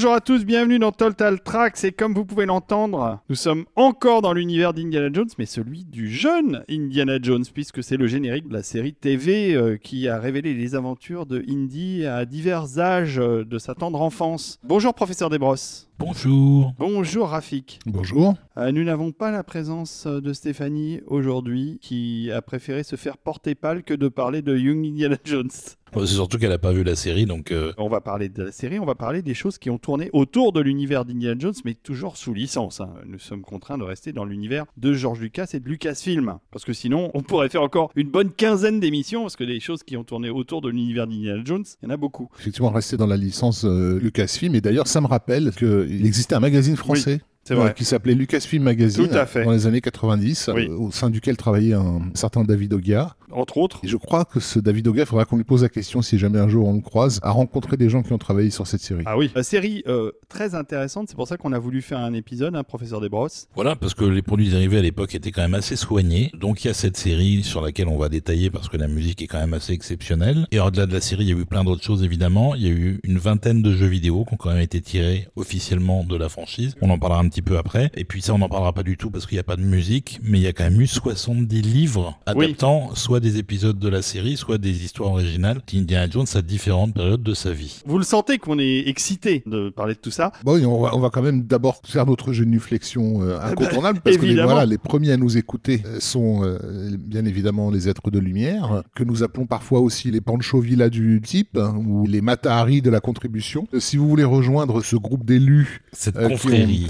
Bonjour à tous, bienvenue dans Total Tracks. Et comme vous pouvez l'entendre, nous sommes encore dans l'univers d'Indiana Jones, mais celui du jeune Indiana Jones, puisque c'est le générique de la série TV euh, qui a révélé les aventures de Indy à divers âges euh, de sa tendre enfance. Bonjour, professeur Desbrosses. Bonjour. Bonjour, Rafik. Bonjour. Euh, nous n'avons pas la présence de Stéphanie aujourd'hui, qui a préféré se faire porter pâle que de parler de Young Indiana Jones. C'est surtout qu'elle a pas vu la série, donc euh, On va parler de la série, on va parler des choses qui ont tourné autour de l'univers d'Indiana Jones, mais toujours sous licence. hein. Nous sommes contraints de rester dans l'univers de George Lucas et de Lucasfilm. Parce que sinon, on pourrait faire encore une bonne quinzaine d'émissions, parce que des choses qui ont tourné autour de l'univers d'Indiana Jones, il y en a beaucoup. Effectivement, rester dans la licence euh, Lucasfilm. Et d'ailleurs, ça me rappelle qu'il existait un magazine français. C'est vrai. euh, qui s'appelait Lucasfilm Magazine Tout à fait. dans les années 90, Oui. euh, au sein duquel travaillait un certain David Ogia. Entre autres. Et je crois que ce David Ogia, il faudra qu'on lui pose la question si jamais un jour on le croise, a rencontré des gens qui ont travaillé sur cette série. Ah oui, la série euh, très intéressante, c'est pour ça qu'on a voulu faire un épisode, hein, professeur Desbrosses. voilà, parce que les produits dérivés à l'époque étaient quand même assez soignés. Donc il y a cette série sur laquelle on va détailler parce que la musique est quand même assez exceptionnelle. Et au-delà de la série, il y a eu plein d'autres choses évidemment. Il y a eu une vingtaine de jeux vidéo qui ont quand même été tirés officiellement de la franchise. On en parlera un petit peu après. Et puis ça, on n'en parlera pas du tout parce qu'il n'y a pas de musique. Mais il y a quand même eu 70 livres Oui. adaptant soit des épisodes de la série, soit des histoires originales d'Indiana Jones à différentes périodes de sa vie. Vous le sentez qu'on est excité de parler de tout ça Bon, on va, on va quand même d'abord faire notre génuflexion euh, incontournable, parce que les, Ah bah, évidemment. voilà, les premiers à nous écouter euh, sont euh, bien évidemment les êtres de lumière, que nous appelons parfois aussi les Pancho Villa du type, hein, ou les Matahari de la contribution. Euh, si vous voulez rejoindre ce groupe d'élus Cette euh, ont- cette confrérie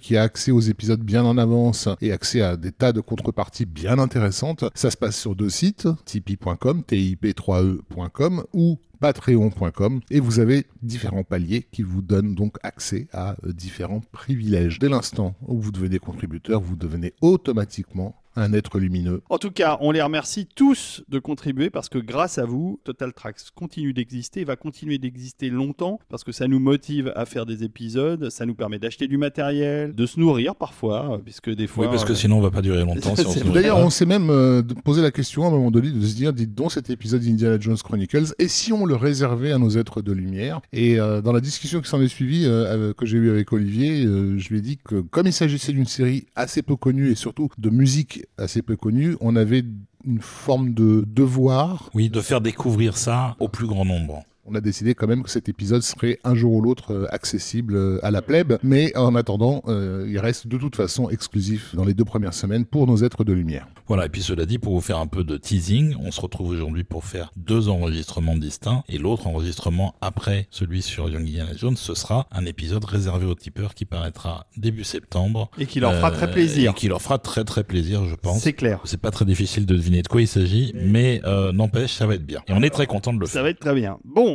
qui a accès aux épisodes bien en avance et accès à des tas de contreparties bien intéressantes. Ça se passe sur deux sites, tipeee.com, tip3e.com ou patreon.com et vous avez différents paliers qui vous donnent donc accès à euh, différents privilèges. Dès l'instant où vous devenez contributeur, vous devenez automatiquement un être lumineux. En tout cas, on les remercie tous de contribuer parce que grâce à vous, Total Tracks continue d'exister et va continuer d'exister longtemps parce que ça nous motive à faire des épisodes, ça nous permet d'acheter du matériel, de se nourrir parfois, euh, puisque des fois. Oui, parce que euh, sinon on va pas durer longtemps si D'ailleurs, on s'est même euh, posé la question à un moment donné de se dire, dites donc cet épisode d'Indiana Jones Chronicles, et si on le réservait à nos êtres de lumière? Et euh, dans la discussion qui s'en est suivie, euh, que j'ai eue avec Olivier, euh, je lui ai dit que comme il s'agissait d'une série assez peu connue et surtout de musique assez peu connue, on avait une forme de devoir. Oui, de faire découvrir ça au plus grand nombre. On a décidé quand même que cet épisode serait un jour ou l'autre euh, accessible euh, à la plèbe, mais en attendant, euh, il reste de toute façon exclusif dans les deux premières semaines pour nos êtres de lumière. Voilà, et puis cela dit, pour vous faire un peu de teasing, on se retrouve aujourd'hui pour faire deux enregistrements distincts, et l'autre enregistrement après celui sur Young Indiana Jones, ce sera un épisode réservé aux tipeurs qui paraîtra début septembre. Et qui leur fera Euh, très plaisir. Et qui leur fera très très plaisir, je pense. C'est clair. C'est pas très difficile de deviner de quoi il s'agit, mais euh, n'empêche, ça va être bien. Et on est très content de le Ça faire. va être très bien. Bon,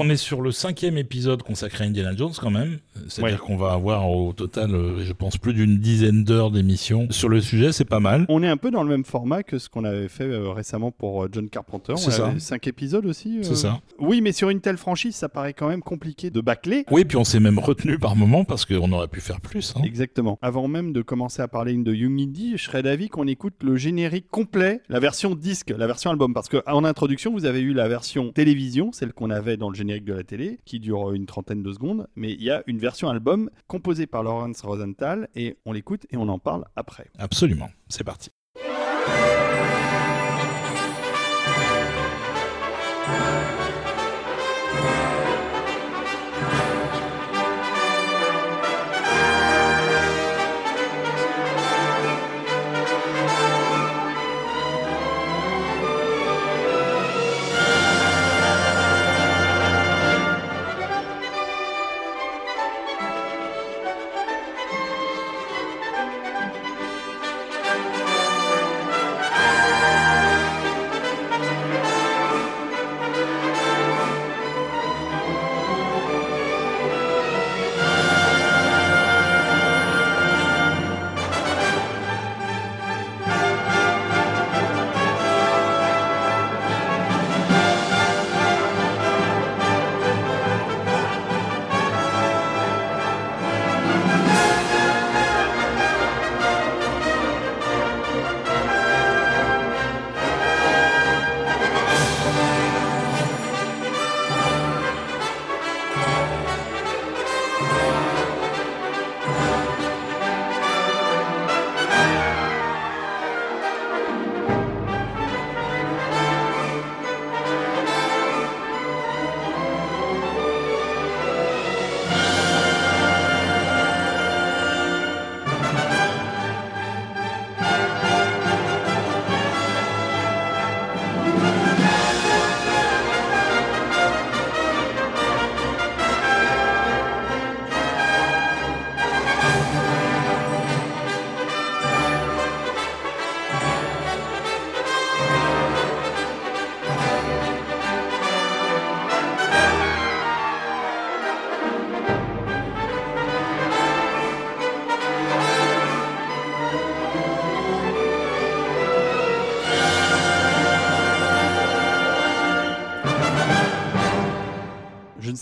On est sur le cinquième épisode consacré à Indiana Jones quand même. C'est-à-dire Ouais. qu'on va avoir au total, euh, je pense, plus d'une dizaine d'heures d'émission. Sur le sujet, c'est pas mal. On est un peu dans le même format que ce qu'on avait fait euh, récemment pour euh, John Carpenter. C'est On ça. cinq épisodes aussi. euh. C'est ça. Oui, mais sur une telle franchise, ça paraît quand même compliqué de bâcler. Oui, puis on s'est même retenu par moment parce qu'on aurait pu faire plus. hein. Exactement. Avant même de commencer à parler de Young Indy, je serais d'avis qu'on écoute le générique complet, la version disque, la version album. Parce qu'en introduction, vous avez eu la version télévision, celle qu'on avait dans le générique de la télé, qui dure une trentaine de secondes. Mais il y a une version album composée par Lawrence Rosenthal et on l'écoute et on en parle après. Absolument. C'est parti.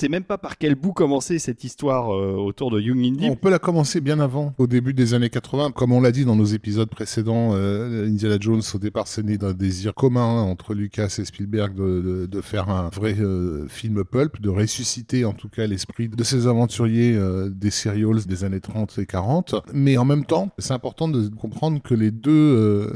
Sais même pas par quel bout commencer cette histoire euh, autour de Young Indy. On peut la commencer bien avant, au début des années 80. Comme on l'a dit dans nos épisodes précédents, euh, Indiana Jones, au départ, c'est né d'un désir commun entre Lucas et Spielberg de, de, faire un vrai euh, film pulp, de ressusciter en tout cas l'esprit de ces aventuriers des serials des années 30 et 40. Mais en même temps, c'est important de comprendre que les deux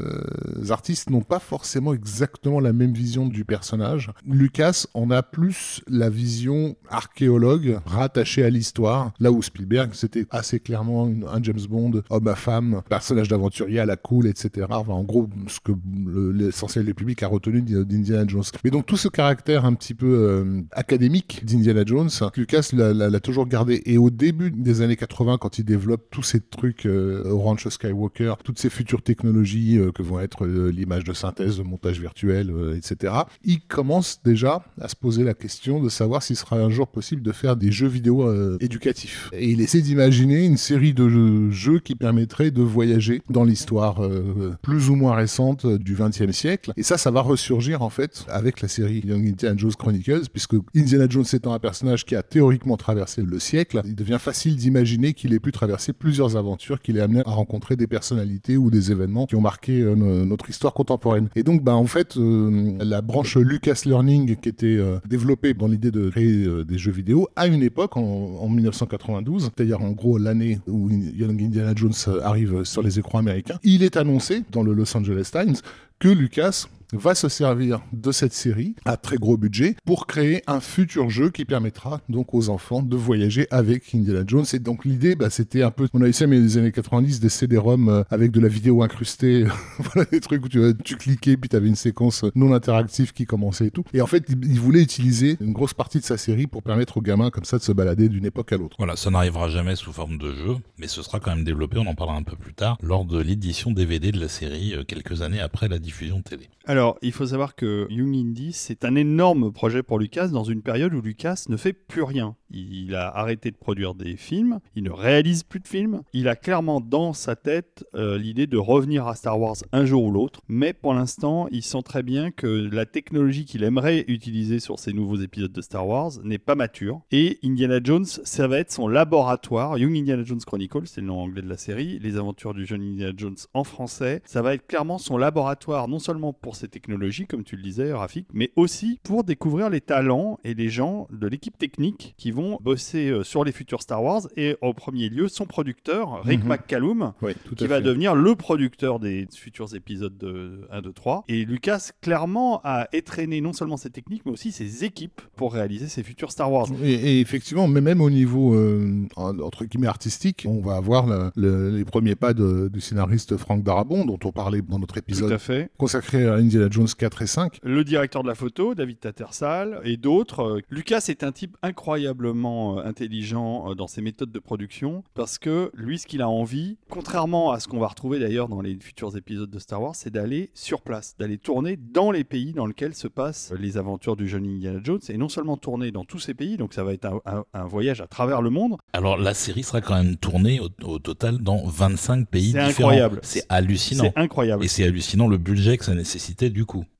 artistes n'ont pas forcément exactement la même vision du personnage. Lucas en a plus la vision archéologue rattachée à l'histoire, là où Spielberg c'était assez clairement un James Bond, homme à femme, personnage d'aventurier à la cool, etc. Enfin, en gros, ce que le- l'essentiel du public a retenu d'I- d'Indiana Jones. Mais donc tout ce caractère un petit peu euh, académique d'Indiana Jones, Lucas l'a- toujours gardé. Et au début des années 80, quand il développe tous ces trucs euh, Orange Skywalker, toutes ces futures technologies euh, que vont être euh, l'image de synthèse, le montage virtuel, etc., il commence déjà à se poser la question de savoir s'il sera un jour possible de faire des jeux vidéo euh, éducatifs. Et il essaie d'imaginer une série de jeux, qui permettraient de voyager dans l'histoire euh, plus ou moins récente du XXe siècle. Et ça, ça va ressurgir en fait avec la série Young Indiana Jones Chronicles, puisque Indiana Jones étant un personnage qui a théoriquement traversé le siècle, il devient facile d'imaginer qu'il ait pu traverser plusieurs aventures, qu'il est amené à rencontrer des personnalités ou des événements qui ont marqué euh, no- notre histoire contemporaine. Et donc, bah, en fait, la branche Lucas Learning qui était développée dans l'idée de créer des jeux vidéo à une époque, en, en 1992, c'est-à-dire en gros l'année où Young Indiana Jones arrive sur les écrans américains, il est annoncé dans le Los Angeles Times que Lucas va se servir de cette série à très gros budget pour créer un futur jeu qui permettra donc aux enfants de voyager avec Indiana Jones. Et donc l'idée, bah, c'était un peu, on a eu ça mais les années 90, des CD-ROM euh, avec de la vidéo incrustée, voilà des trucs où tu, tu cliquais puis tu avais une séquence non interactive qui commençait et tout. Et en fait, il, il voulait utiliser une grosse partie de sa série pour permettre aux gamins comme ça de se balader d'une époque à l'autre. Voilà, ça n'arrivera jamais sous forme de jeu, mais ce sera quand même développé, on en parlera un peu plus tard, lors de l'édition DVD de la série, euh, quelques années après la diffusion télé. Alors, il faut savoir que Young Indy, c'est un énorme projet pour Lucas dans une période où Lucas ne fait plus rien. Il a arrêté de produire des films, il ne réalise plus de films. Il a clairement dans sa tête euh, l'idée de revenir à Star Wars un jour ou l'autre. Mais pour l'instant, il sent très bien que la technologie qu'il aimerait utiliser sur ces nouveaux épisodes de Star Wars n'est pas mature. Et Indiana Jones, ça va être son laboratoire. Young Indiana Jones Chronicle, c'est le nom anglais de la série. Les aventures du jeune Indiana Jones en français. Ça va être clairement son laboratoire, non seulement pour ces technologies, comme tu le disais, Rafik, mais aussi pour découvrir les talents et les gens de l'équipe technique qui vont bosser euh, sur les futurs Star Wars. Et au premier lieu, son producteur, Rick Mhm. McCallum, Oui, qui va devenir le producteur des futurs épisodes de 1, 2, 3. Et Lucas, clairement, a étraîné non seulement ses techniques, mais aussi ses équipes pour réaliser ces futurs Star Wars. Et, et effectivement, mais même au niveau euh, en- entre guillemets artistique, on va avoir le- le- les premiers pas de- du scénariste Franck Darabon, dont on parlait dans notre Tout épisode à fait. consacré à Indiana Jones 4 et 5. le directeur de la photo, David Tattersall, et d'autres. Euh, Lucas est un type incroyablement euh, intelligent euh, dans ses méthodes de production, parce que lui, ce qu'il a envie, contrairement à ce qu'on va retrouver d'ailleurs dans les futurs épisodes de Star Wars, c'est d'aller sur place, d'aller tourner dans les pays dans lesquels se passent les aventures du jeune Indiana Jones, et non seulement tourner dans tous ces pays, donc ça va être un, un- un voyage à travers le monde. Alors la série sera quand même tournée au, au total dans 25 pays C'est différents. incroyable. C'est hallucinant. C'est incroyable. Et c'est hallucinant le budget que ça nécessitait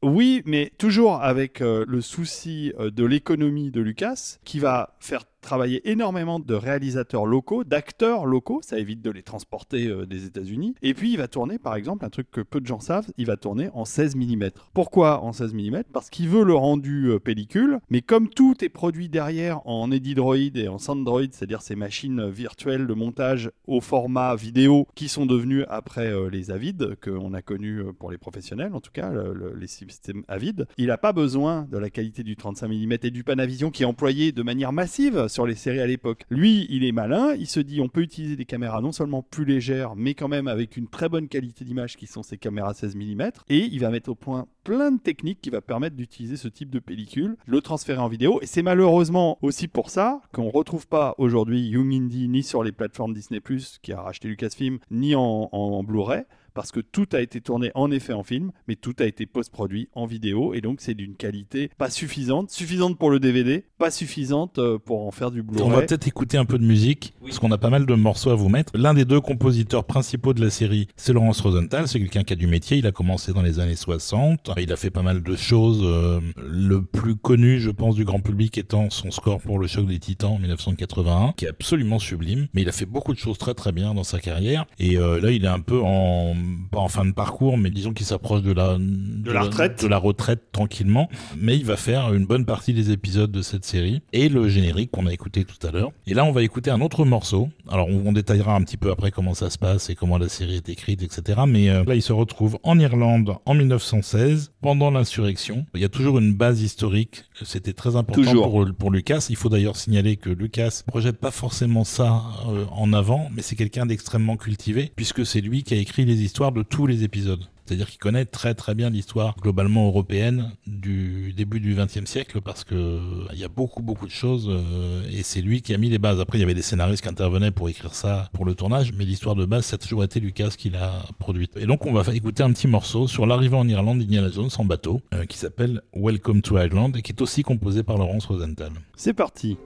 Oui, mais toujours avec euh, le souci euh, de l'économie de Lucas, qui va faire travailler énormément de réalisateurs locaux, d'acteurs locaux, ça évite de les transporter euh, des États-Unis. Et puis il va tourner, par exemple, un truc que peu de gens savent, il va tourner en 16 mm. Pourquoi en 16 mm Parce qu'il veut le rendu euh, pellicule, mais comme tout est produit derrière en Edidroid et en Sandroid, c'est-à-dire ces machines virtuelles de montage au format vidéo qui sont devenues après euh, les Avid, qu'on a connus euh, pour les professionnels, en tout cas, le- le- les systèmes Avid, il n'a pas besoin de la qualité du 35 mm et du Panavision qui est employé de manière massive sur les séries à l'époque. Lui, il est malin, il se dit on peut utiliser des caméras non seulement plus légères, mais quand même avec une très bonne qualité d'image qui sont ces caméras 16 mm, et il va mettre au point plein de techniques qui va permettre d'utiliser ce type de pellicule, le transférer en vidéo, et c'est malheureusement aussi pour ça qu'on retrouve pas aujourd'hui Young Indie ni sur les plateformes Disney+, qui a racheté Lucasfilm, ni en Blu-ray, parce que tout a été tourné en effet en film, mais tout a été post-produit en vidéo, et donc c'est d'une qualité pas suffisante, suffisante pour le DVD, pas suffisante euh, pour en faire du Blu-ray. On va peut-être écouter un peu de musique, parce qu'on a pas mal de morceaux à vous mettre. L'un des deux compositeurs principaux de la série, c'est Laurence Rosenthal, c'est quelqu'un qui a du métier, il a commencé dans les années 60, il a fait pas mal de choses, euh, le plus connu, je pense, du grand public étant son score pour le choc des titans en 1981, qui est absolument sublime, mais il a fait beaucoup de choses très très bien dans sa carrière, et euh, là il est un peu en, pas en fin de parcours, mais disons qu'il s'approche de la, de, la retraite. de la retraite tranquillement, mais il va faire une bonne partie des épisodes de cette série, et le générique qu'on a écouté tout à l'heure. Et là on va écouter un autre morceau, alors on, on détaillera un petit peu après comment ça se passe et comment la série est écrite, etc. Mais euh, là il se retrouve en Irlande en 1916, pendant l'insurrection. Il y a toujours une base historique, c'était très important Toujours. pour, pour Lucas. Il faut d'ailleurs signaler que Lucas projette pas forcément ça euh, en avant, mais c'est quelqu'un d'extrêmement cultivé, puisque c'est lui qui a écrit les histoires de tous les épisodes. C'est-à-dire qu'il connaît très très bien l'histoire globalement européenne du début du XXe siècle parce que euh, il y a beaucoup beaucoup de choses euh, et c'est lui qui a mis les bases. Après il y avait des scénaristes qui intervenaient pour écrire ça pour le tournage, mais l'histoire de base ça a toujours été Lucas qui l'a produite. Et donc on va écouter un petit morceau sur l'arrivée en Irlande d'Indiana Jones en bateau euh, qui s'appelle Welcome to Ireland et qui est aussi composé par Laurence Rosenthal. C'est parti.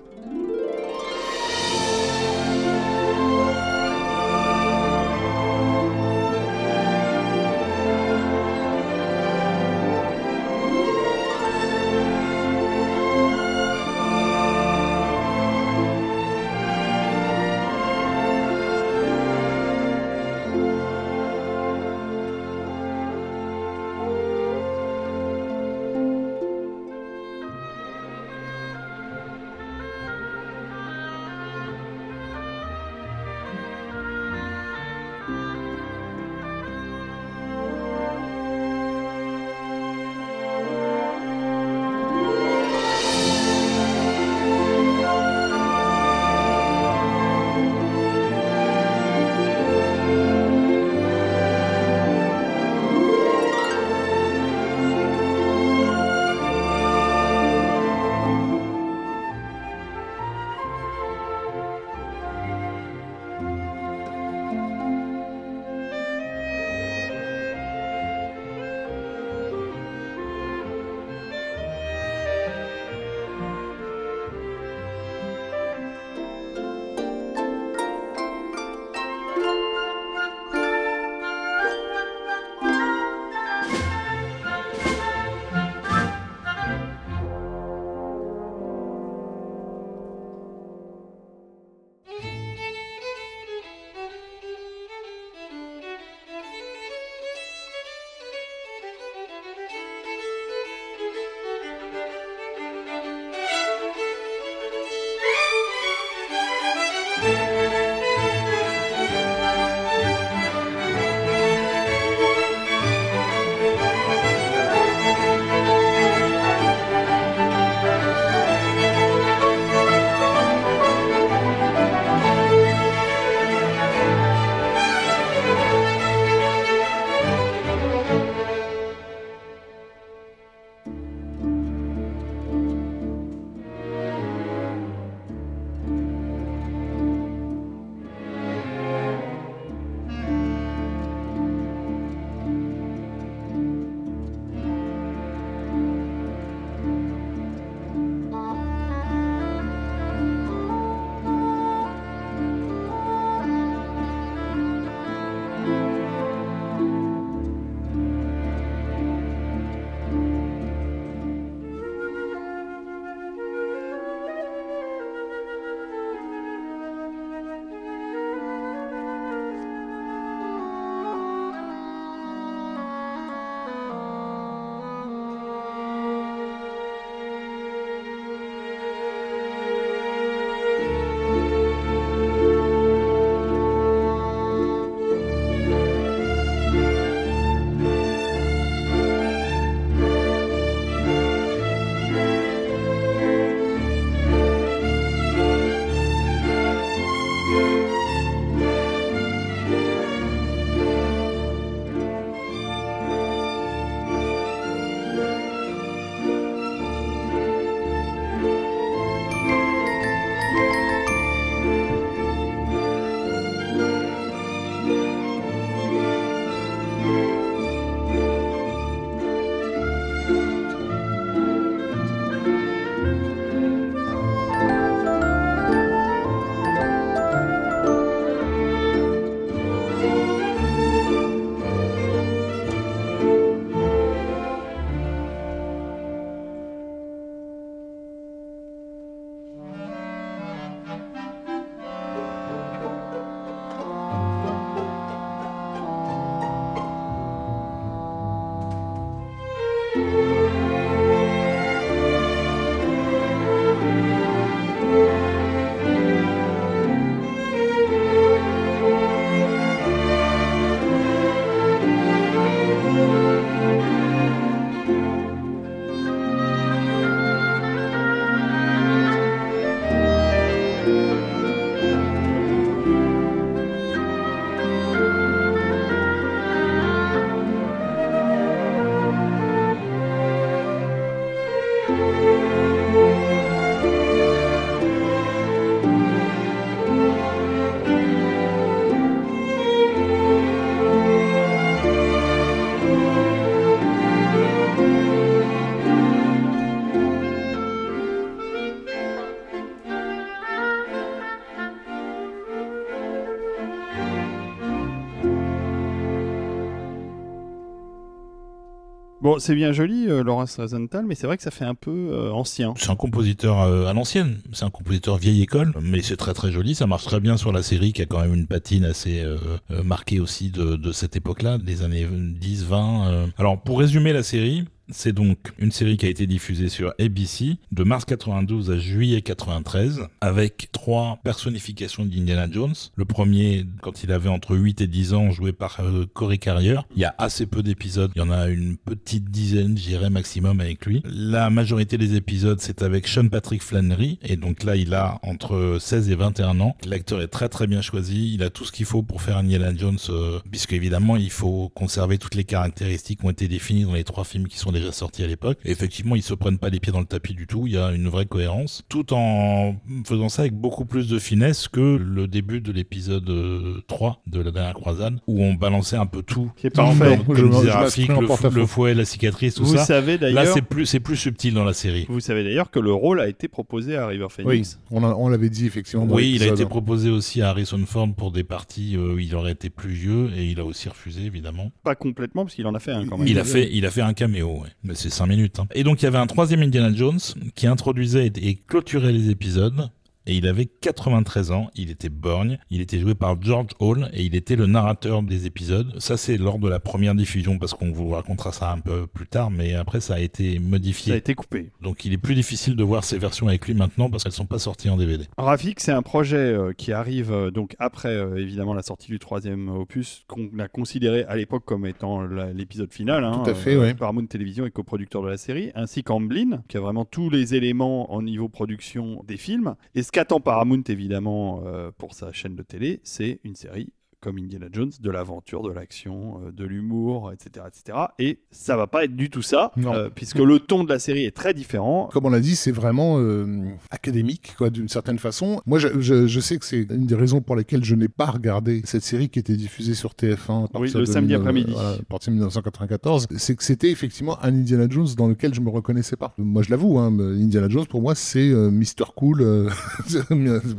C'est bien joli, euh, Laurence Rosenthal, mais c'est vrai que ça fait un peu euh, ancien. C'est un compositeur euh, à l'ancienne, c'est un compositeur vieille école, mais c'est très très joli, ça marche très bien sur la série qui a quand même une patine assez euh, euh, marquée aussi de, de cette époque-là, des années 10, 20. euh. Alors pour résumer la série, c'est donc une série qui a été diffusée sur ABC de mars 92 à juillet 93 avec trois personnifications d'Indiana Jones. Le premier, quand il avait entre 8 et 10 ans, joué par euh, Corey Carrier. Il y a assez peu d'épisodes. Il y en a une petite dizaine, j'irais maximum avec lui. La majorité des épisodes, c'est avec Sean Patrick Flannery. Et donc là, il a entre 16 et 21 ans. L'acteur est très très bien choisi. Il a tout ce qu'il faut pour faire Indiana Jones, euh, puisque évidemment, il faut conserver toutes les caractéristiques qui ont été définies dans les trois films qui sont déjà sortis à l'époque. Effectivement, ils se prennent pas les pieds dans le tapis du tout. Il y a une vraie cohérence, tout en faisant ça avec beaucoup plus de finesse que le début de l'épisode euh, 3 de la dernière croisade, où on balançait un peu tout. Qui est parfait. Comme me- disait je le, le fouet, la cicatrice, tout Vous ça. savez Là, d'ailleurs, c'est plus, c'est plus subtil dans la série. vous savez d'ailleurs que le rôle a été proposé à River Oui, Phoenix. on, a- on l'avait dit effectivement. dans Oui, il a été proposé aussi à Harrison Ford pour des parties euh, où il aurait été plus vieux et il a aussi refusé évidemment. Pas complètement, parce qu'il en a fait un quand même. Il a fait, il a fait un caméo, mais c'est 5 minutes. hein. Et donc il y avait un troisième Indiana Jones qui introduisait et clôturait les épisodes. Et il avait 93 ans, il était borgne, il était joué par George Hall et il était le narrateur des épisodes. Ça c'est lors de la première diffusion parce qu'on vous racontera ça un peu plus tard, mais après ça a été modifié. Ça a été coupé. Donc il est plus difficile de voir ces versions avec lui maintenant parce qu'elles sont pas sorties en DVD. Rafik, c'est un projet euh, qui arrive euh, donc après euh, évidemment la sortie du troisième opus qu'on a considéré à l'époque comme étant l'épisode final. hein, Tout à fait, euh, ouais. Paramount Television est coproducteur de la série, ainsi qu'Amblin, qui a vraiment tous les éléments en niveau production des films. Et ce qu'attend Paramount évidemment euh, pour sa chaîne de télé, c'est une série comme Indiana Jones, de l'aventure, de l'action, euh, de l'humour, etc., etc. Et ça va pas être du tout ça, euh, puisque le ton de la série est très différent. Comme on l'a dit, c'est vraiment euh, académique, quoi, d'une certaine façon. Moi, je, je- je sais que c'est une des raisons pour lesquelles je n'ai pas regardé cette série qui était diffusée sur TF1 à Oui, le de samedi après-midi. voilà, à partir de 1994. C'est que c'était effectivement un Indiana Jones dans lequel je me reconnaissais pas. Moi, je l'avoue, hein, Indiana Jones pour moi, c'est Mr Cool,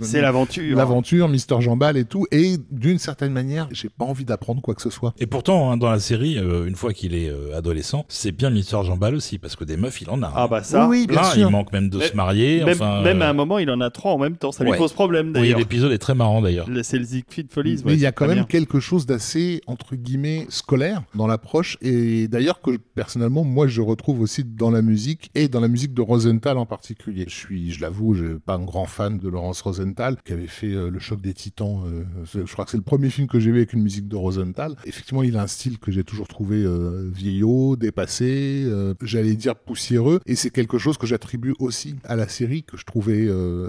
C'est l'aventure. l'aventure, Mr Jambal et tout. Et d'une certaine manière, j'ai pas envie d'apprendre quoi que ce soit. Et pourtant, hein, dans la série, euh, une fois qu'il est euh, adolescent, c'est bien Mister Jean Ball aussi, parce que des meufs, il en a. Ah bah ça. Oui, oui, bien Plein, sûr. il manque même de Mais- se marier. Même, enfin, même à euh, un moment, il en a trois en même temps. Ça lui pose problème oui, d'ailleurs. l'épisode est très marrant d'ailleurs. Le- C'est le Siegfried Follies. Mais ouais, il y a quand même bien. quelque chose d'assez, entre guillemets, scolaire dans l'approche. Et d'ailleurs, que personnellement, moi, je retrouve aussi dans la musique et dans la musique de Rosenthal en particulier. Je suis, je l'avoue, je suis pas un grand fan de Laurence Rosenthal, qui avait fait euh, Le Choc des Titans. euh, je crois que c'est le premier film que j'ai vu avec une musique de Rosenthal. Effectivement, il a un style que j'ai toujours trouvé euh, vieillot, dépassé, euh, j'allais dire poussiéreux. Et c'est quelque chose que j'attribue aussi à la série, que je trouvais euh,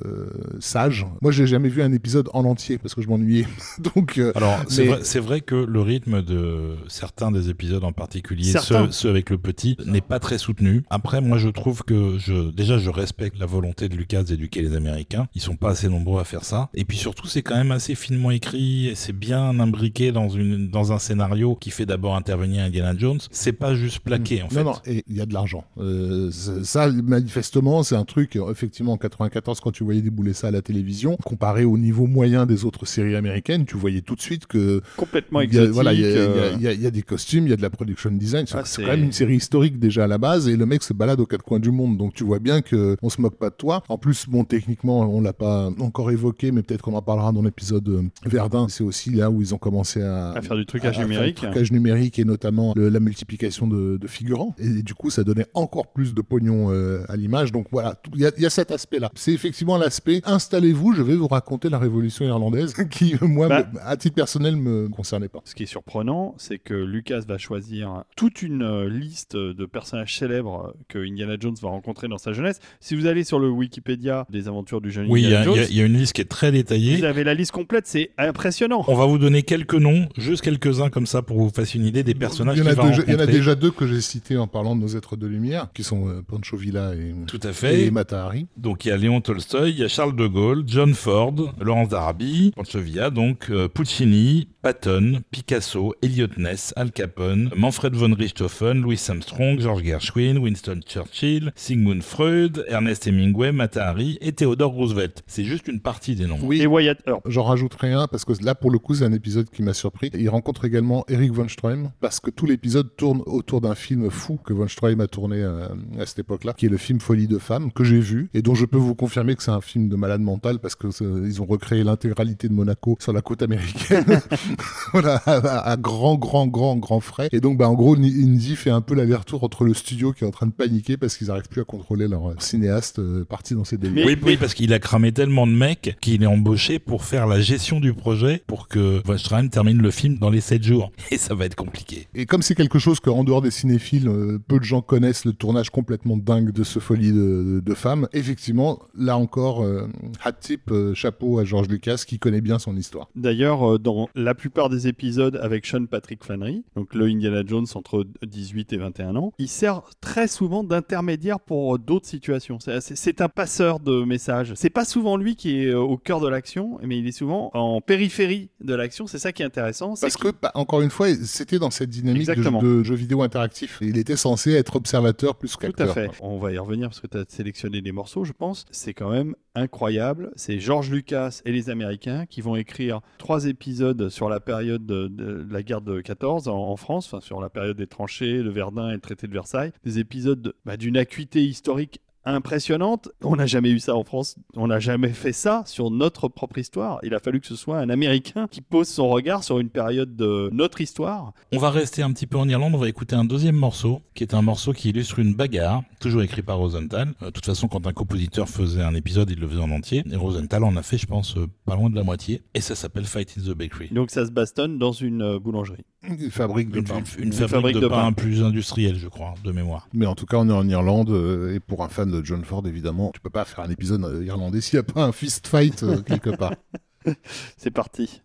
sage. Moi, j'ai jamais vu un épisode en entier parce que je m'ennuyais. Donc, Alors, c'est Mais- vrai, que le rythme de certains des épisodes en particulier, ceux, ceux avec le petit, n'est pas très soutenu. Après, moi, je trouve que je, déjà, je respecte la volonté de Lucas d'éduquer les Américains. Ils sont pas assez nombreux à faire ça. Et puis surtout, c'est quand même assez finement écrit et c'est bien imbriqué dans une, dans un scénario qui fait d'abord intervenir Indiana Jones. C'est pas juste plaqué, en fait. Non, non, et il y a de l'argent. Euh, ça, manifestement, c'est un truc, effectivement, en 94, quand tu voyais débouler ça à la télévision, comparé au niveau moyen des autres séries américaines, tu voyais tout de suite que complètement exotique. voilà, il y a- y y y des costumes, il y a de la production design. C'est Ah, c'est quand même une série historique déjà à la base, et le mec se balade aux quatre coins du monde. Donc tu vois bien que on se moque pas de toi. En plus, bon, techniquement, on l'a pas encore évoqué, mais peut-être qu'on en parlera dans l'épisode euh, Verdun. C'est aussi là où ils ont commencé à, à faire du à- trucage à faire numérique. du trucage numérique et notamment le- la multiplication de, de figurants. Et du coup, ça donnait encore plus de pognon euh, à l'image. Donc voilà, il y, a- il y a cet aspect-là. C'est effectivement l'aspect installez-vous, je vais vous raconter la révolution irlandaise qui, moi, Bah. me- à titre personnel, me concernait pas. Ce qui est surprenant, c'est que Lucas va choisir toute une euh, liste de personnages célèbres euh, que Indiana Jones va rencontrer dans sa jeunesse. Si vous allez sur le Wikipédia des aventures du jeune Oui, il y, Indiana a- il y a- Jones, il y a une liste qui est très détaillée. vous avez la liste complète, c'est impressionnant. On va vous donner quelques noms, juste quelques-uns comme ça pour vous fassiez une idée des personnages Il y, en a va déjà, il y en a déjà deux que j'ai cités en parlant de nos êtres de lumière, qui sont euh, Pancho Villa et, Tout à fait. et Mata Hari. Donc il y a Léon Tolstoï, il y a Charles de Gaulle, John Ford, Laurence d'Arabie, Pancho Villa, donc euh, Puccini, Patton, Picasso, Elliot Ness, Al Capone, Manfred von Richthofen, Louis Armstrong, George Gershwin, Winston Churchill, Sigmund Freud, Ernest Hemingway, Mata Hari et Theodore Roosevelt. C'est juste une partie des noms. Oui, Et Wyatt Earp. J'en rajouterai un parce que là, pour le coup, c'est un épisode qui m'a surpris. Il rencontre également Eric von Stroheim parce que tout l'épisode tourne autour d'un film fou que von Stroheim a tourné euh, à cette époque-là, qui est le film Folie de femme que j'ai vu et dont je peux vous confirmer que c'est un film de malade mental parce que ils ont recréé l'intégralité de Monaco sur la côte américaine, à, grand, grand, grand, grand frais. Et donc, bah, en gros, Indy fait un peu l'aller-retour entre le studio qui est en train de paniquer parce qu'ils n'arrivent plus à contrôler leur cinéaste euh, parti dans ses délires. Oui, oui, parce qu'il a cramé tellement de mecs qu'il est embauché pour faire la gestion du projet pour que Von termine le film dans les 7 jours. Et ça va être compliqué. Et comme c'est quelque chose qu'en dehors des cinéphiles, euh, peu de gens connaissent le tournage complètement dingue de ce folie de, de, femmes, effectivement, là encore, euh, hat tip, euh, chapeau à George Lucas qui connaît bien son histoire. D'ailleurs, dans la plupart des épisodes avec Sean Patrick Flannery, donc le Indiana Jones entre 18 et 21 ans, il sert très souvent d'intermédiaire pour d'autres situations. C'est un passeur de messages. C'est pas souvent lui qui est au cœur de l'action, mais il est souvent en périphérie de l'action. C'est ça qui est intéressant. Parce que, bah, encore une fois, c'était dans cette dynamique de, jeu vidéo interactif. Il était censé être observateur plus qu'acteur. Tout à fait. On va y revenir parce que tu as sélectionné les morceaux, je pense. C'est quand même incroyable. C'est George Lucas et les Américains qui vont écrire trois épisodes sur la période de, la guerre de 14 en, France, enfin sur la période des tranchées, le Verdun et le traité de Versailles. Des épisodes bah, d'une acuité historique impressionnante. On n'a jamais eu ça en France. On n'a jamais fait ça sur notre propre histoire. Il a fallu que ce soit un Américain qui pose son regard sur une période de notre histoire. On va rester un petit peu en Irlande. On va écouter un deuxième morceau, qui est un morceau qui illustre une bagarre, toujours écrit par Rosenthal. Euh, de toute façon, quand un compositeur faisait un épisode, il le faisait en entier. Et Rosenthal en a fait, je pense, euh, pas loin de la moitié. Et ça s'appelle Fight in the Bakery. Donc ça se bastonne dans une euh, boulangerie. Une fabrique de pain. Une, fabrique, de, pain, plus industrielle, je crois, de mémoire. Mais en tout cas, on est en Irlande, et pour un fan de John Ford, évidemment, tu peux pas faire un épisode irlandais s'il n'y a pas un fist fight quelque part. C'est parti.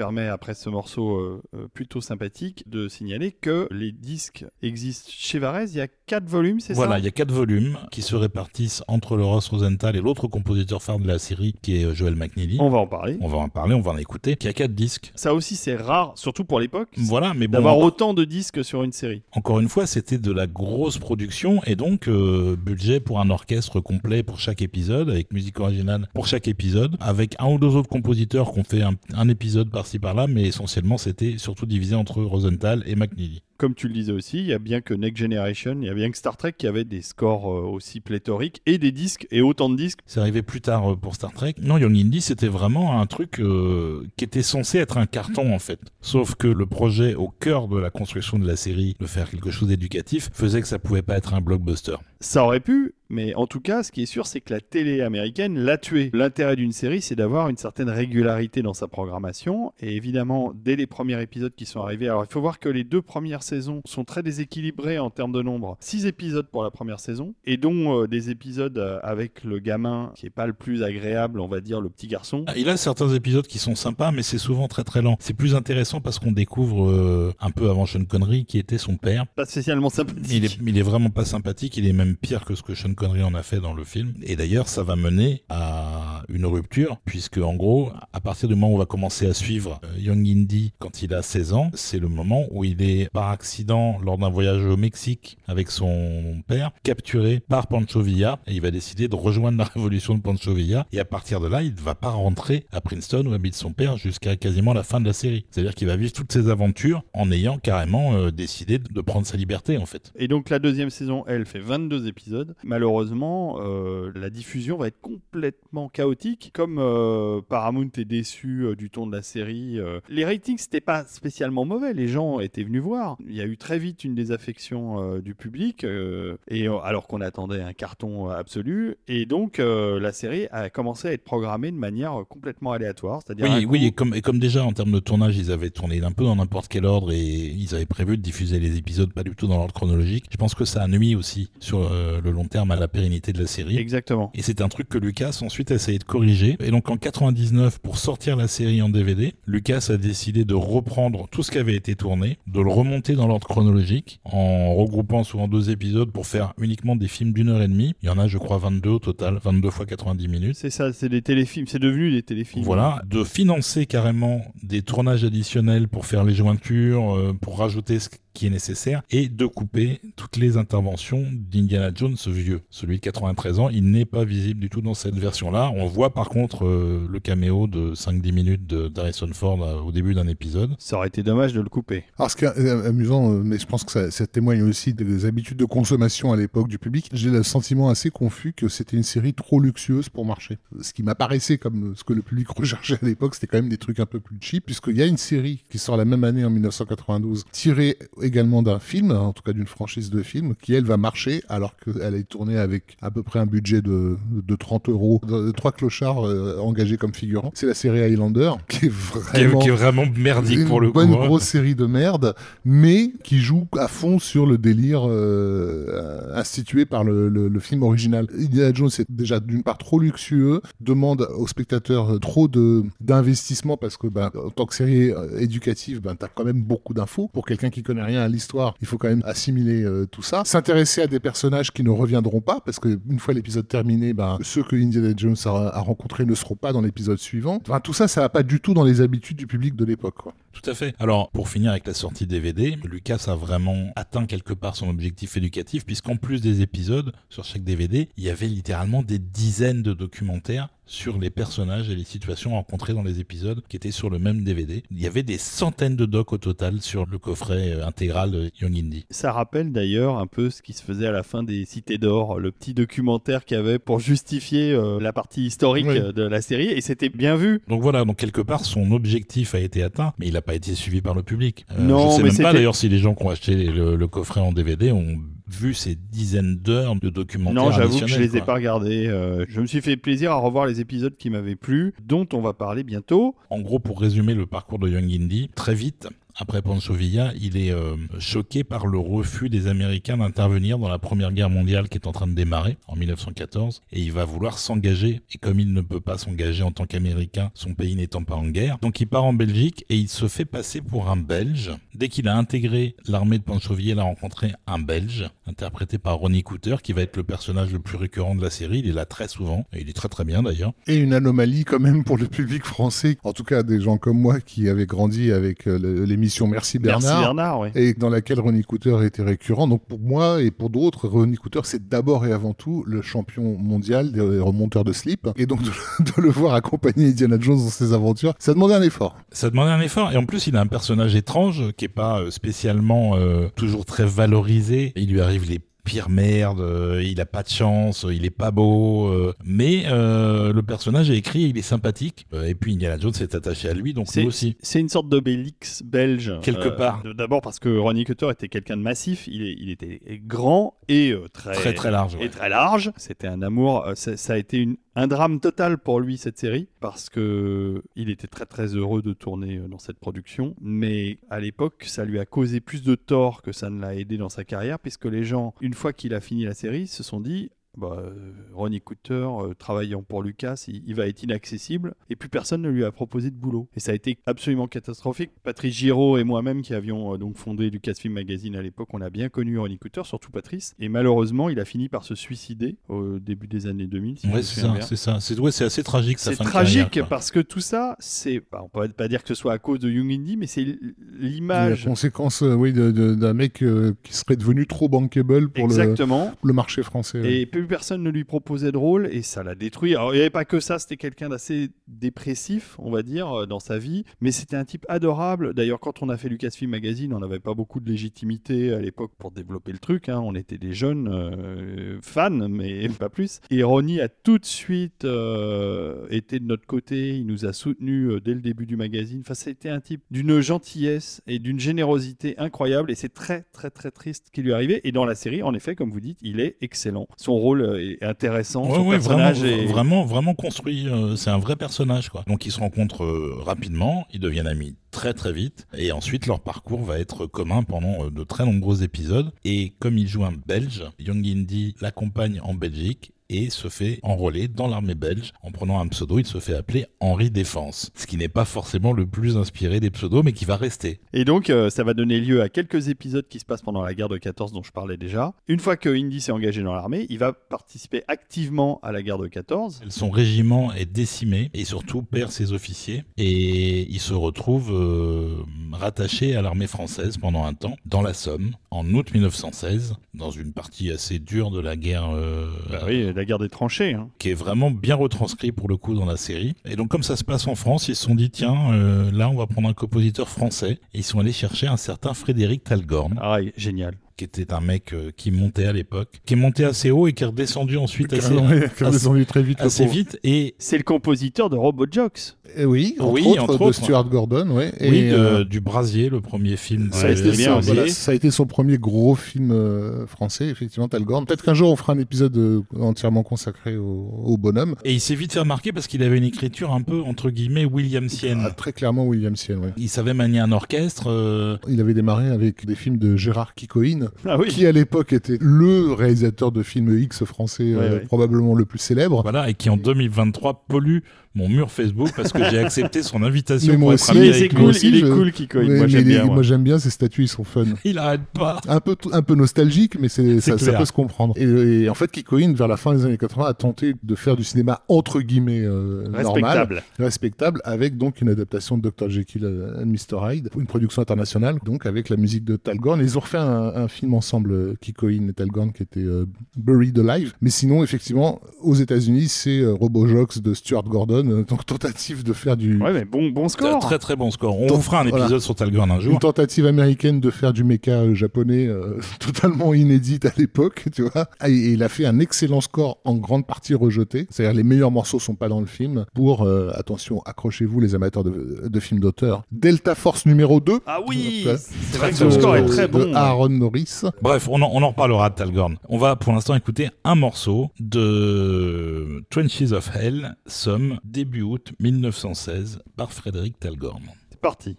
Après ce morceau euh, euh, plutôt sympathique, de signaler que les disques existent chez Varese. Il y a quatre volumes, c'est ça? Voilà, il y a quatre volumes qui se répartissent entre le Ross Rosenthal et l'autre compositeur phare de la série qui est euh, Joel McNeely. On va en parler. On va en parler, on va en écouter. Qui a quatre disques. Ça aussi, c'est rare, surtout pour l'époque. Voilà, mais bon. D'avoir autant de disques sur une série. Encore une fois, c'était de la grosse production et donc budget pour un orchestre complet pour chaque épisode, avec musique originale pour chaque épisode, avec un ou deux autres compositeurs qui ont fait un, un épisode par-ci par-là, mais essentiellement c'était surtout divisé entre Rosenthal et McNeely comme tu le disais aussi, il y a bien que Next Generation, il y a bien que Star Trek qui avait des scores euh, aussi pléthoriques et des disques et autant de disques. C'est arrivé plus tard euh, pour Star Trek. Non, Young Indy, c'était vraiment un truc euh, qui était censé être un carton en fait. Sauf que le projet au cœur de la construction de la série, de faire quelque chose d'éducatif, faisait que ça pouvait pas être un blockbuster. Ça aurait pu, mais en tout cas, ce qui est sûr, c'est que la télé américaine l'a tué. L'intérêt d'une série, c'est d'avoir une certaine régularité dans sa programmation. Et évidemment, dès les premiers épisodes qui sont arrivés, alors il faut voir que les deux premières saison sont très déséquilibrés en termes de nombre. Six épisodes pour la première saison, et dont euh, des épisodes euh, avec le gamin qui est pas le plus agréable, on va dire, le petit garçon. Ah, Il a certains épisodes qui sont sympas, mais c'est souvent très très lent. C'est plus intéressant parce qu'on découvre euh, un peu avant Sean Connery qui était son père. Pas spécialement sympathique. Il est, il est vraiment pas sympathique, il est même pire que ce que Sean Connery en a fait dans le film. Et d'ailleurs, ça va mener à une rupture, puisque en gros, à partir du moment où on va commencer à suivre euh, Young Indy quand il a 16 ans, c'est le moment où il est par accident, lors d'un voyage au Mexique avec son père, capturé par Pancho Villa, et il va décider de rejoindre la révolution de Pancho Villa. Et à partir de là, il ne va pas rentrer à Princeton où habite son père jusqu'à quasiment la fin de la série. C'est-à-dire qu'il va vivre toutes ses aventures en ayant carrément euh, décidé de prendre sa liberté en fait. Et donc la deuxième saison, elle, fait 22 épisodes. Malheureusement, euh, la diffusion va être complètement chaotique. Comme euh, Paramount est déçu du ton de la série, les ratings, c'était pas spécialement mauvais. Les gens étaient venus voir. Il y a eu très vite une désaffection euh, du public, euh, et, euh, alors qu'on attendait un carton absolu. Et donc la série a commencé à être programmée de manière complètement aléatoire. C'est-à-dire un Oui, coup- oui, et comme, et comme déjà en termes de tournage, ils avaient tourné un peu dans n'importe quel ordre et ils avaient prévu de diffuser les épisodes pas du tout dans l'ordre chronologique. Je pense que ça a nuit aussi sur euh, le long terme à la pérennité de la série. Exactement. Et c'est un truc que Lucas ensuite a essayé de corriger. Et donc en 99, pour sortir la série en DVD, Lucas a décidé de reprendre tout ce qui avait été tourné, de le remonter dans l'ordre chronologique, en regroupant souvent deux épisodes pour faire uniquement des films d'une heure et demie. Il y en a, je crois, 22 au total, 22 fois 90 minutes. C'est ça, c'est des téléfilms. C'est devenu des téléfilms. Voilà, de financer carrément des tournages additionnels pour faire les jointures, euh, pour rajouter ce qui est nécessaire, et de couper toutes les interventions d'Indiana Jones vieux. Celui de 93 ans, il n'est pas visible du tout dans cette version-là. On voit par contre euh, le caméo de 5-10 minutes de- d'Harrison Ford euh, au début d'un épisode. Ça aurait été dommage de le couper. Alors, ce qui est euh, amusant, euh, mais je pense que ça, ça témoigne aussi des habitudes de consommation à l'époque du public, j'ai le sentiment assez confus que c'était une série trop luxueuse pour marcher. Ce qui m'apparaissait comme ce que le public recherchait à l'époque, c'était quand même des trucs un peu plus cheap, puisqu'il y a une série qui sort la même année en 1992, tirée également d'un film, en tout cas d'une franchise de films, qui elle va marcher alors qu'elle est tournée avec à peu près un budget de, de 30 euros, de, trois clochards euh, engagés comme figurants. C'est la série Highlander, qui est Qui est, vraiment qui est vraiment merdique une pour le coup. bonne hein. grosse série de merde, mais qui joue à fond sur le délire euh, institué par le, le- le film original. Indiana Jones est déjà d'une part trop luxueux, demande aux spectateurs trop de d'investissement parce que ben, en tant que série euh, éducative, ben, t'as quand même beaucoup d'infos. Pour quelqu'un qui connaît rien à l'histoire, il faut quand même assimiler euh, tout ça. S'intéresser à des personnages qui ne reviendront pas parce que une fois l'épisode terminé, ben, ceux que Indiana Jones a, a rencontrés ne seront pas dans l'épisode suivant. Enfin, tout ça, ça va pas du tout dans les habitudes du public de l'époque. Tout à fait. Alors, pour finir avec la sortie DVD, Lucas a vraiment atteint quelque part son objectif éducatif, puisqu'en plus des épisodes, sur chaque DVD, il y avait littéralement des dizaines de documentaires sur les personnages et les situations rencontrées dans les épisodes qui étaient sur le même DVD. Il y avait des centaines de docs au total sur le coffret euh, intégral de Young Indy. Ça rappelle d'ailleurs un peu ce qui se faisait à la fin des Cités d'Or, le petit documentaire qu'il y avait pour justifier euh, la partie historique Oui. euh, de la série, et c'était bien vu. Donc voilà, donc quelque part son objectif a été atteint, mais il n'a pas été suivi par le public. Euh, Non, je sais mais même pas d'ailleurs si les gens qui ont acheté le, le coffret en DVD ont vu ces dizaines d'heures de documentaires. Non, j'avoue que je les ai quoi. pas regardés. euh, je me suis fait plaisir à revoir les épisodes qui m'avaient plu, dont on va parler bientôt. En gros, pour résumer le parcours de Young Indy, très vite, après Pancho Villa, il est euh, choqué par le refus des Américains d'intervenir dans la Première Guerre mondiale qui est en train de démarrer en 1914 et il va vouloir s'engager et comme il ne peut pas s'engager en tant qu'Américain, son pays n'étant pas en guerre, donc il part en Belgique et il se fait passer pour un Belge. Dès qu'il a intégré l'armée de Pancho Villa, il a rencontré un Belge interprété par Ronnie Cooter qui va être le personnage le plus récurrent de la série. Il est là très souvent et il est très très bien d'ailleurs. Et une anomalie quand même pour le public français, en tout cas des gens comme moi qui avaient grandi avec euh, le- l'émission Merci Bernard. Merci Bernard, oui. Et dans laquelle Ronnie Cooter était récurrent. Donc pour moi et pour d'autres, Ronnie Cooter, c'est d'abord et avant tout le champion mondial des remonteurs de slip. Et donc de, de le voir accompagner Indiana Jones dans ses aventures, ça demandait un effort. Ça demandait un effort et en plus il a un personnage étrange qui est pas euh, spécialement euh, toujours très valorisé. Il lui arrive les pire merde, euh, il a pas de chance, il est pas beau, euh, mais euh, le personnage est écrit, il est sympathique, Euh, et puis Indiana Jones est attaché à lui, donc C'est aussi. c'est une sorte d'Obélix belge. Quelque Euh, part. D'abord parce que Ronnie Cutter était quelqu'un de massif, il, est- il était grand et euh, très, Très très large. ouais. et très large. C'était un amour. euh, Ça, ça a été une- un drame total pour lui cette série parce que il était très très heureux de tourner euh, dans cette production. Mais à l'époque, ça lui a causé plus de tort que ça ne l'a aidé dans sa carrière, puisque les gens, une fois qu'il a fini la série, se sont dit. Bah, euh, Ronnie Cutter, euh, travaillant pour Lucas, il, il va être inaccessible et plus personne ne lui a proposé de boulot. Et ça a été absolument catastrophique. Patrice Giraud et moi-même qui avions euh, donc fondé Lucasfilm Magazine à l'époque, on a bien connu Ronnie Cutter, surtout Patrice. Et malheureusement, il a fini par se suicider au début des années 2000. si Ouais, c'est ça, c'est ça. C'est ouais, c'est assez tragique. C'est fin de tragique carrière, parce que tout ça, c'est, bah, on peut pas dire que ce soit à cause de Young Indy, mais c'est l- La l'image. conséquence, euh, oui, de- de- d'un mec euh, qui serait devenu trop bankable pour le, marché français. ouais. Et plus personne ne lui proposait de rôle et ça l'a détruit. Alors il n'y avait pas que ça, c'était quelqu'un d'assez dépressif, on va dire, euh, dans sa vie, mais c'était un type adorable. D'ailleurs, quand on a fait Lucasfilm Magazine, on n'avait pas beaucoup de légitimité à l'époque pour développer le truc. hein. On était des jeunes euh, fans, mais pas plus. Et Ronnie a tout de suite euh, été de notre côté. Il nous a soutenus dès le début du magazine. Enfin, c'était un type d'une gentillesse et d'une générosité incroyable. Et c'est très, très, très triste ce qui lui arrivé. Et dans la série, en effet, comme vous dites, il est excellent. Son rôle est intéressant. Ouais, son ouais, vraiment, personnage est... vraiment, vraiment construit. euh, c'est un vrai personnage, quoi. Donc ils se rencontrent euh, rapidement, ils deviennent amis très très vite, et ensuite leur parcours va être commun pendant euh, de très nombreux épisodes. Et comme il joue un Belge, Young Indy l'accompagne en Belgique et se fait enrôler dans l'armée belge en prenant un pseudo. Il se fait appeler Henri Défense, ce qui n'est pas forcément le plus inspiré des pseudos, mais qui va rester. Et donc, euh, ça va donner lieu à quelques épisodes qui se passent pendant la guerre de 14 dont je parlais déjà. Une fois que Indy s'est engagé dans l'armée, il va participer activement à la guerre de 14. Son régiment est décimé et surtout perd ses officiers et il se retrouve euh, rattaché à l'armée française pendant un temps dans la Somme en août 1916 dans une partie assez dure de la guerre euh, Bah oui, la guerre des tranchées. hein. qui est vraiment bien retranscrit pour le coup dans la série. Et donc comme ça se passe en France, ils se sont dit tiens euh, là on va prendre un compositeur français et ils sont allés chercher un certain Frédéric Talgorn Ah, génial. Qui était un mec euh, qui montait à l'époque, qui est monté assez haut et qui est redescendu ensuite assez, Carrément, ouais, qui est assez- descendu très vite. assez vite et C'est le compositeur de Robojokes. Et oui, entre Oui, autres, entre de autres. Stuart Gordon, ouais. Oui, et, de- euh, du Brasier, le premier film. de- ça, a été son, voilà, ça a été son premier gros film euh, français, effectivement, Talgorn. Peut-être qu'un jour on fera un épisode euh, entièrement consacré au, au bonhomme. Et il s'est vite fait remarquer parce qu'il avait une écriture un peu, entre guillemets, williamsienne. Ah, très clairement William Sien, ouais. Il savait manier un orchestre. euh, Il avait démarré avec des films de Gérard Kikoïn, Ah oui. qui à l'époque était le réalisateur de films X français, euh, ouais. probablement le plus célèbre. voilà, et qui en 2023 pollue mon mur Facebook parce que j'ai accepté son invitation Mais pour moi être aussi, ami Mais avec cool, aussi, il est je- cool, Kiko. Ouais, moi, mais j'aime bien. moi. moi, j'aime bien ces statues, ils sont fun. Il arrête pas. un peu un peu nostalgique mais c'est ça, peut se comprendre et, et en fait Kikoïn vers la fin des années 80 a tenté de faire du cinéma entre guillemets euh, normal Respectable. respectable avec donc une adaptation de Dr Jekyll and Mr Hyde une production internationale donc avec la musique de Talgorn ils ont refait un, un film ensemble euh, Kikoïn et Talgorn qui était euh, Buried Alive mais sinon effectivement aux États-Unis c'est euh, Robojox de Stuart Gordon euh, donc tentative de faire du Ouais, mais bon, bon score. Très très bon score. On vous fera un épisode voilà. sur Talgorn un une jour. tentative américaine de faire du méca euh, japonais euh, totalement inédite à l'époque, tu vois. Et, et il a fait un excellent score en grande partie rejeté. C'est-à-dire les meilleurs morceaux sont pas dans le film. Pour, euh, attention, accrochez-vous les amateurs de, de films d'auteur. Delta Force numéro 2. Ah oui, c'est vrai que très score est très de bon. Aaron Norris. Bref, on en, on en reparlera de Talgorn. On va pour l'instant écouter un morceau de Trenches of Hell, Somme, début août 1916, par Frédéric Talgorn. C'est parti.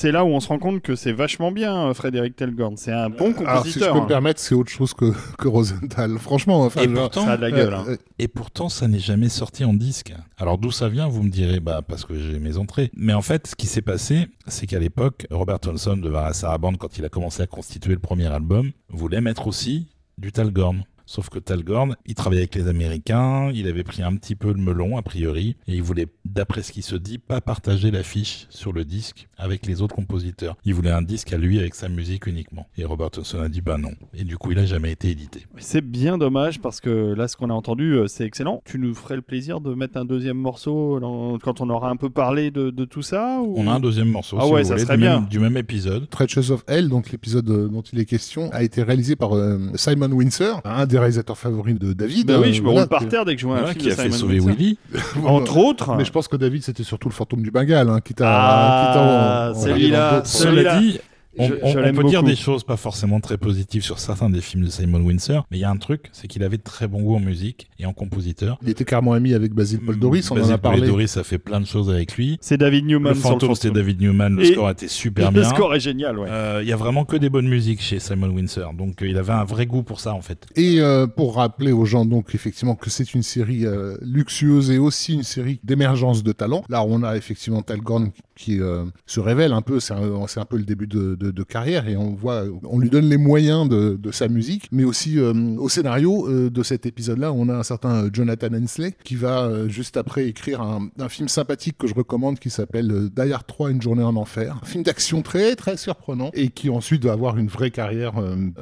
C'est là où on se rend compte que c'est vachement bien, euh, Frédéric Telgorn. C'est un bon compositeur. Alors, si je peux hein. me permettre, c'est autre chose que, que Rosenthal. Franchement, enfin, Et genre, pourtant, Ça a de la gueule. hein. euh, Et pourtant, ça n'est jamais sorti en disque. Alors d'où ça vient Vous me direz, bah parce que j'ai mes entrées. Mais en fait, ce qui s'est passé, c'est qu'à l'époque, Robert Thompson de la Sarabande, quand il a commencé à constituer le premier album, voulait mettre aussi du Talgorn. Sauf que Talgorn, il travaillait avec les Américains, il avait pris un petit peu le melon, a priori, et il voulait, d'après ce qui se dit, pas partager l'affiche sur le disque avec les autres compositeurs. Il voulait un disque à lui avec sa musique uniquement. Et Robert Thompson a dit bah non. Et du coup, il a jamais été édité. C'est bien dommage parce que là, ce qu'on a entendu, euh, c'est excellent. Tu nous ferais le plaisir de mettre un deuxième morceau dans- quand on aura un peu parlé de, de tout ça ou- On a un deuxième morceau, Ah si ouais, vous ça voulez, serait du, bien. Même, du même épisode. Treacherous of Hell, donc l'épisode euh, dont il est question, a été réalisé par euh, Simon Windsor, un des réalisateurs favoris de David. Euh, oui, je me voilà, roule par que- terre dès que je vois un Voilà, film qui de a fait Simon sauver Windsor. Willy. Entre autres. Mais je pense que David, c'était surtout le fantôme du Bengale, hein, qui t'a. Ah, celui-là, celui-là. Dit, on, Je- on- je on l'aime peut dire des choses pas forcément très positives sur certains des films de Simon Windsor, mais il y a un truc, c'est qu'il avait de très bon goût en musique et en compositeur. Il était carrément ami avec Basil Paul Doris, on en Basil a Paul parlé. Doris a fait plein de choses avec lui. C'est David Newman Le fantôme, c'était David Newman, le Et- score était super Le bien. score est génial, ouais. Euh, Il y a vraiment que des bonnes musiques chez Simon Windsor, donc euh, il avait un vrai goût pour ça en fait. Et euh, pour rappeler aux gens donc effectivement que c'est une série euh, luxueuse et aussi une série d'émergence de talent. Là, on a effectivement Talgorn qui euh, se révèle un peu, c'est un, peu le début de, de- de carrière et on voit, on lui donne les moyens de, de sa musique, mais aussi euh, au scénario euh, de cet épisode-là, on a un certain Jonathan Hensley qui va juste après écrire un, un film sympathique que je recommande qui s'appelle Die Hard 3, Une journée en enfer, un film d'action très très surprenant et qui ensuite va avoir une vraie carrière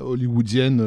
hollywoodienne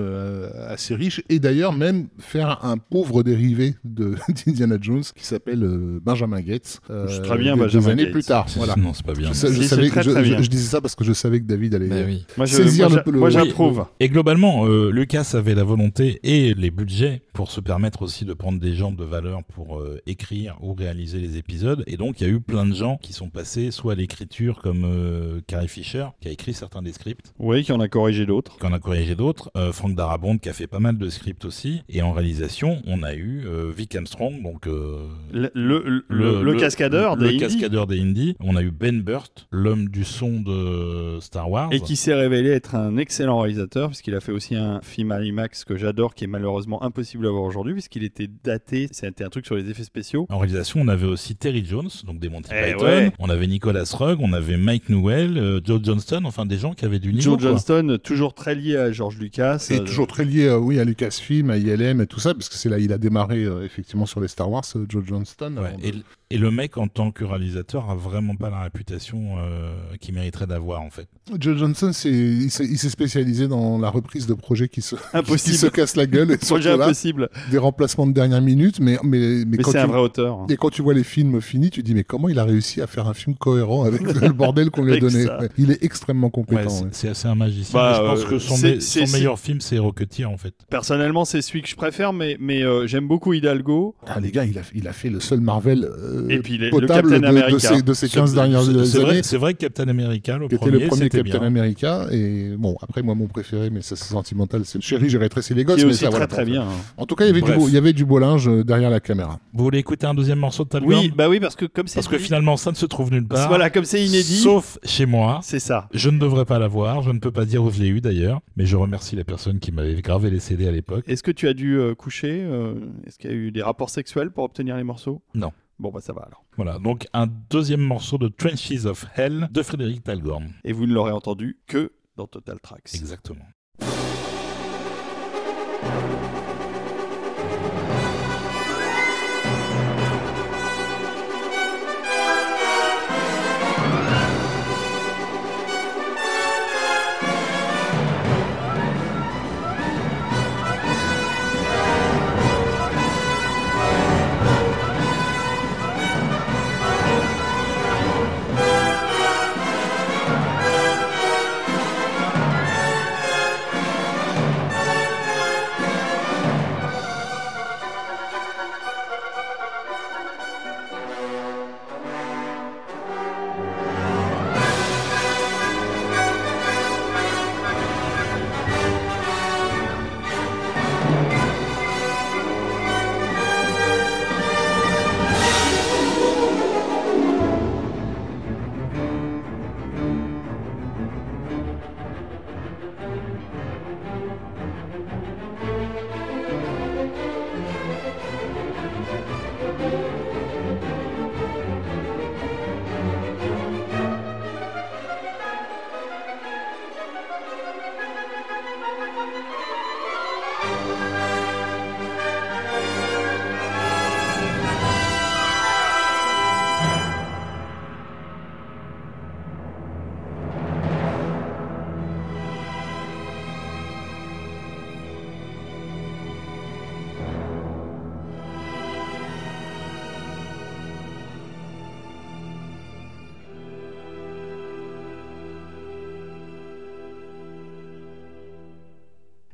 assez riche et d'ailleurs même faire un pauvre dérivé de d'Indiana Jones qui s'appelle Benjamin Gates très bien, des- Benjamin des années Gates. plus tard. Voilà. Non, c'est pas bien. Je, sais- je Si, c'est savais, très, je, très je- bien. je disais ça parce que je savais que David allait. Bah oui. Moi, saisir moi, le- le- moi, oui, j'approuve. Et globalement, euh, Lucas avait la volonté et les budgets pour se permettre aussi de prendre des gens de valeur pour euh, écrire ou réaliser les épisodes. Et donc, il y a eu plein de gens qui sont passés soit à l'écriture comme euh, Carrie Fisher, qui a écrit certains des scripts, Oui, qui en a corrigé d'autres. qui en a corrigé d'autres, euh, Frank Darabont qui a fait pas mal de scripts aussi. Et en réalisation, on a eu euh, Vic Armstrong, donc euh, Le, le, le- le cascadeur le des Indies, cascadeur des Indies. On a eu Ben Burt, l'homme du son de Star Wars. et qui s'est révélé être un excellent réalisateur puisqu'il a fait aussi un film à IMAX que j'adore qui est malheureusement impossible à voir aujourd'hui puisqu'il était daté c'était un truc sur les effets spéciaux En réalisation, on avait aussi Terry Jones, donc des Monty Eh Python. ouais. On avait Nicolas Rugg, on avait Mike Newell, euh, Joe Johnston, enfin des gens qui avaient du niveau. Joe quoi. Johnston toujours très lié à George Lucas Et euh, toujours très lié, euh, oui, à Lucasfilm, à ILM et tout ça, parce que c'est là il a démarré euh, effectivement sur les Star Wars, euh, Joe Johnston. Ouais, avant de- et, et le mec, en tant que réalisateur, a vraiment pas la réputation euh, qu'il mériterait d'avoir, en fait. Joe Johnson, il s'est spécialisé dans la reprise de projets qui se, qui se cassent la gueule et projet là, impossible des remplacements de dernière minute, mais, mais, mais, c'est tu, un vrai auteur et quand tu vois les films finis, tu dis mais comment il a réussi à faire un film cohérent avec le bordel qu'on lui a donné? Ouais, Il est extrêmement Ouais, compétent. c'est ouais. assez un magicien. Bah, je pense euh, que son, me- meilleur film, c'est Rocketeer, en fait. personnellement c'est celui que je préfère mais, mais euh, j'aime beaucoup Hidalgo Ah, les gars, il a, il a fait le seul Marvel euh, Et puis les- le potable Captain de, de America. ces, de C'est- 15 dernières c'est- années. vrai, c'est vrai que Captain America, le premier, le premier Captain bien. America et bon après moi mon préféré mais ça c'est sentimental c'est Chérie j'ai rétréci les gosses qui est mais aussi ça, très voilà, très bien hein. en tout cas il y avait, du beau, il y avait du beau linge euh, derrière la caméra Vous voulez écouter un deuxième morceau de Talgorn oui bah oui parce que comme c'est Parce que finalement, ça ne se trouve nulle part. voilà comme c'est inédit Sauf chez moi. c'est ça Je ne devrais pas l'avoir, je ne peux pas dire où je l'ai eu d'ailleurs, mais je remercie les personnes qui m'avaient gravé les CD à l'époque. Est-ce que tu as dû euh, coucher euh, Est-ce qu'il y a eu des rapports sexuels pour obtenir les morceaux? Non. Bon bah ça va alors. Voilà, donc un deuxième morceau de Trenches of Hell de Frédéric Talgorn. Et vous ne l'aurez entendu que dans Total Tracks. Exactement.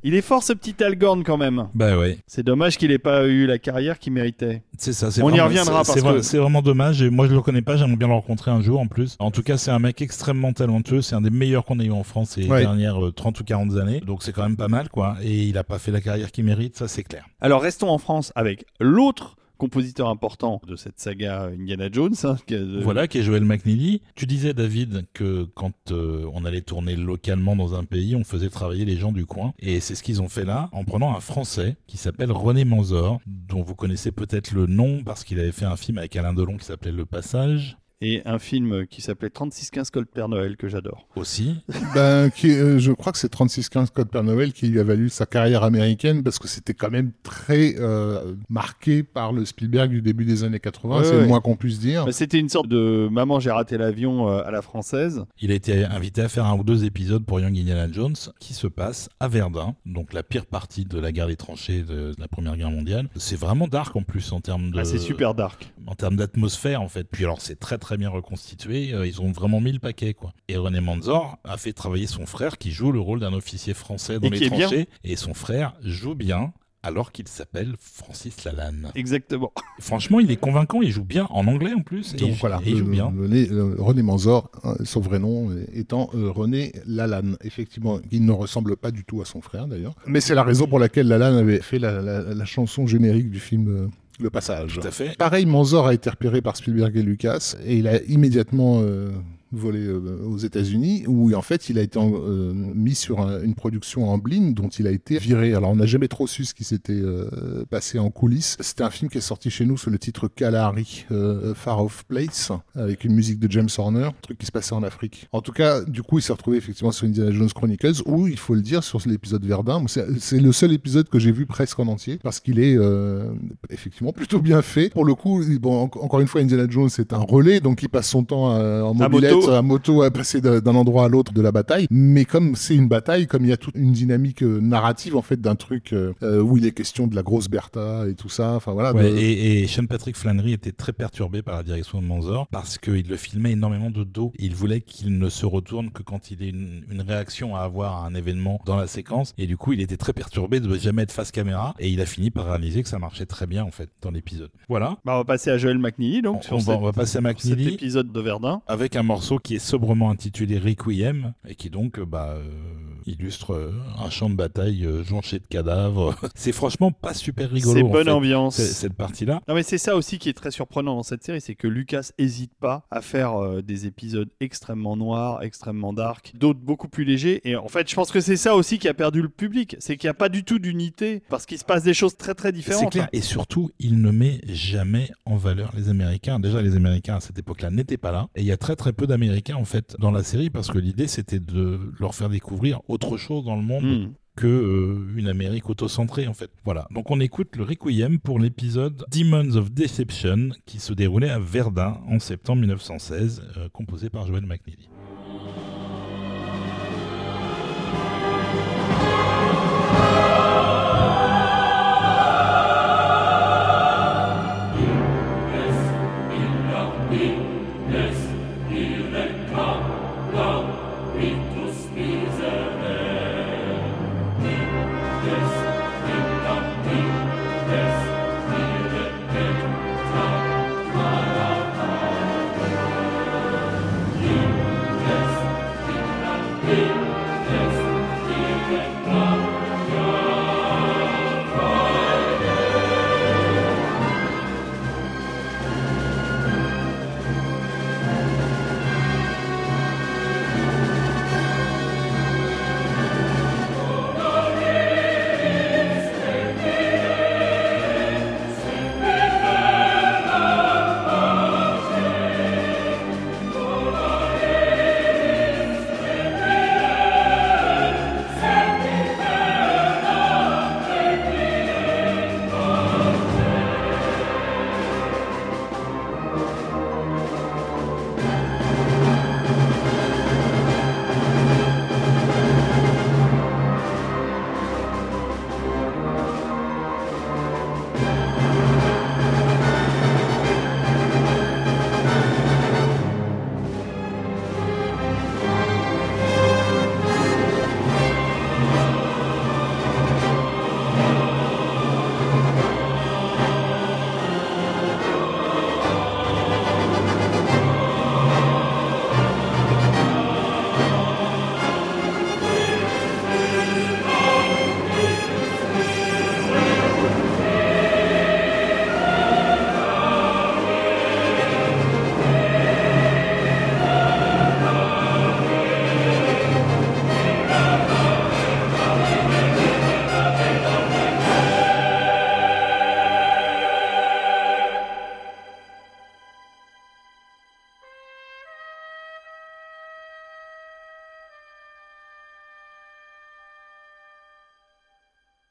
Il est fort ce petit Al Gorn quand même. Bah ouais. C'est dommage qu'il ait pas eu la carrière qu'il méritait. C'est ça. c'est On y reviendra parce que- c'est vraiment dommage. Et moi, je le connais pas. J'aimerais bien le rencontrer un jour en plus. En tout cas, c'est un mec extrêmement talentueux. C'est un des meilleurs qu'on ait eu en France ces Ouais. dernières euh, 30 ou 40 années. Donc c'est quand même pas mal, quoi. Et il a pas fait la carrière qu'il mérite, ça c'est clair. Alors restons en France avec l'autre compositeur important de cette saga Indiana Jones. hein, Voilà, qui est Joel McNeely. Tu disais, David, que quand euh, on allait tourner localement dans un pays, on faisait travailler les gens du coin. Et c'est ce qu'ils ont fait là, en prenant un Français qui s'appelle René Manzor, dont vous connaissez peut-être le nom parce qu'il avait fait un film avec Alain Delon qui s'appelait Le Passage. Et un film qui s'appelait 3615 Code Père Noël que j'adore. Aussi. Ben, qui, euh, je crois que c'est 3615 Code Père Noël qui lui a valu sa carrière américaine parce que c'était quand même très euh, marqué par le Spielberg du début des années 80, Ouais, c'est ouais. le moins qu'on puisse dire. Bah, C'était une sorte de Maman j'ai raté l'avion euh, à la française. Il a été invité à faire un ou deux épisodes pour Young Indiana Jones qui se passe à Verdun, donc la pire partie de la guerre des tranchées de la Première Guerre mondiale. C'est vraiment dark en plus en termes de Ah, c'est super dark. en termes d'atmosphère en fait. Puis alors c'est très très bien reconstitué, Euh, ils ont vraiment mis le paquet quoi. Et René Manzor a fait travailler son frère qui joue le rôle d'un officier français dans Et les tranchées et son frère joue bien alors qu'il s'appelle Francis Lalanne. Exactement. Franchement, il est convaincant, il joue bien en anglais en plus et, Donc voilà, il le- joue bien. le- le- René Manzor, hein, son vrai nom étant euh, René Lalanne. Effectivement, il ne ressemble pas du tout à son frère d'ailleurs. Mais c'est la raison pour laquelle Lalanne avait fait la, la- la chanson générique du film euh, Le Passage. Tout à fait. Pareil, Manzor a été repéré par Spielberg et Lucas et il a immédiatement euh, volé euh, aux États-Unis où en fait il a été en- euh, mis sur un- une production en blind dont il a été viré. Alors on n'a jamais trop su ce qui s'était euh, passé en coulisses. C'était un film qui est sorti chez nous sous le titre Kalahari, euh, Far Off Place, avec une musique de James Horner, un truc qui se passait en Afrique. En tout cas, du coup, il s'est retrouvé effectivement sur Indiana Jones Chronicles où il faut le dire sur l'épisode Verdun, c'est le seul épisode que j'ai vu presque en entier parce qu'il est euh, effectivement plutôt bien fait. Pour le coup, bon, en- encore une fois, Indiana Jones c'est un relais, donc il passe son temps euh, en À mobilette, moto. à moto, à passer d'un endroit à l'autre de la bataille. Mais comme c'est une bataille, comme il y a toute une dynamique euh, narrative en fait d'un truc euh, euh, où il est question de la grosse Bertha et tout ça. Enfin voilà. Ouais, de- et, et Sean Patrick Flannery était très perturbé par la direction de Manzor parce qu'il le filmait énormément de dos. Il voulait qu'il ne se retourne que quand il ait une, une réaction à avoir à un événement dans la séquence. Et du coup, il était très perturbé de jamais être face caméra. Et il a fini par réaliser que ça marchait très bien en fait dans l'épisode. Voilà. Bah, on va passer à Joel McNeely donc On- sur on va- cette- on va passer à McNeely. cet épisode de Verdun. Avec un morceau qui est sobrement intitulé Requiem et qui donc euh, bah, euh, illustre euh, un champ de bataille euh, jonché de cadavres. c'est franchement pas super rigolo. C'est en bonne fait, ambiance. cette partie-là. Non mais c'est ça aussi qui est très surprenant dans cette série, c'est que Lucas hésite pas à faire euh, des épisodes extrêmement noirs, extrêmement dark, d'autres beaucoup plus légers. Et en fait, je pense que c'est ça aussi qui a perdu le public, c'est qu'il n'y a pas du tout d'unité parce qu'il se passe des choses très très C'est différentes. clair. Et surtout, il ne met jamais en valeur les Américains. Déjà, les Américains à cette époque-là n'étaient pas là. Et il y a très très peu d'Américains en fait dans la série parce que l'idée c'était de leur faire découvrir autre chose dans le monde Hmm. que euh, une Amérique autocentrée en fait. Voilà. Donc on écoute le Requiem pour l'épisode Demons of Deception qui se déroulait à Verdun en septembre 1916, euh, composé par Joel McNeely.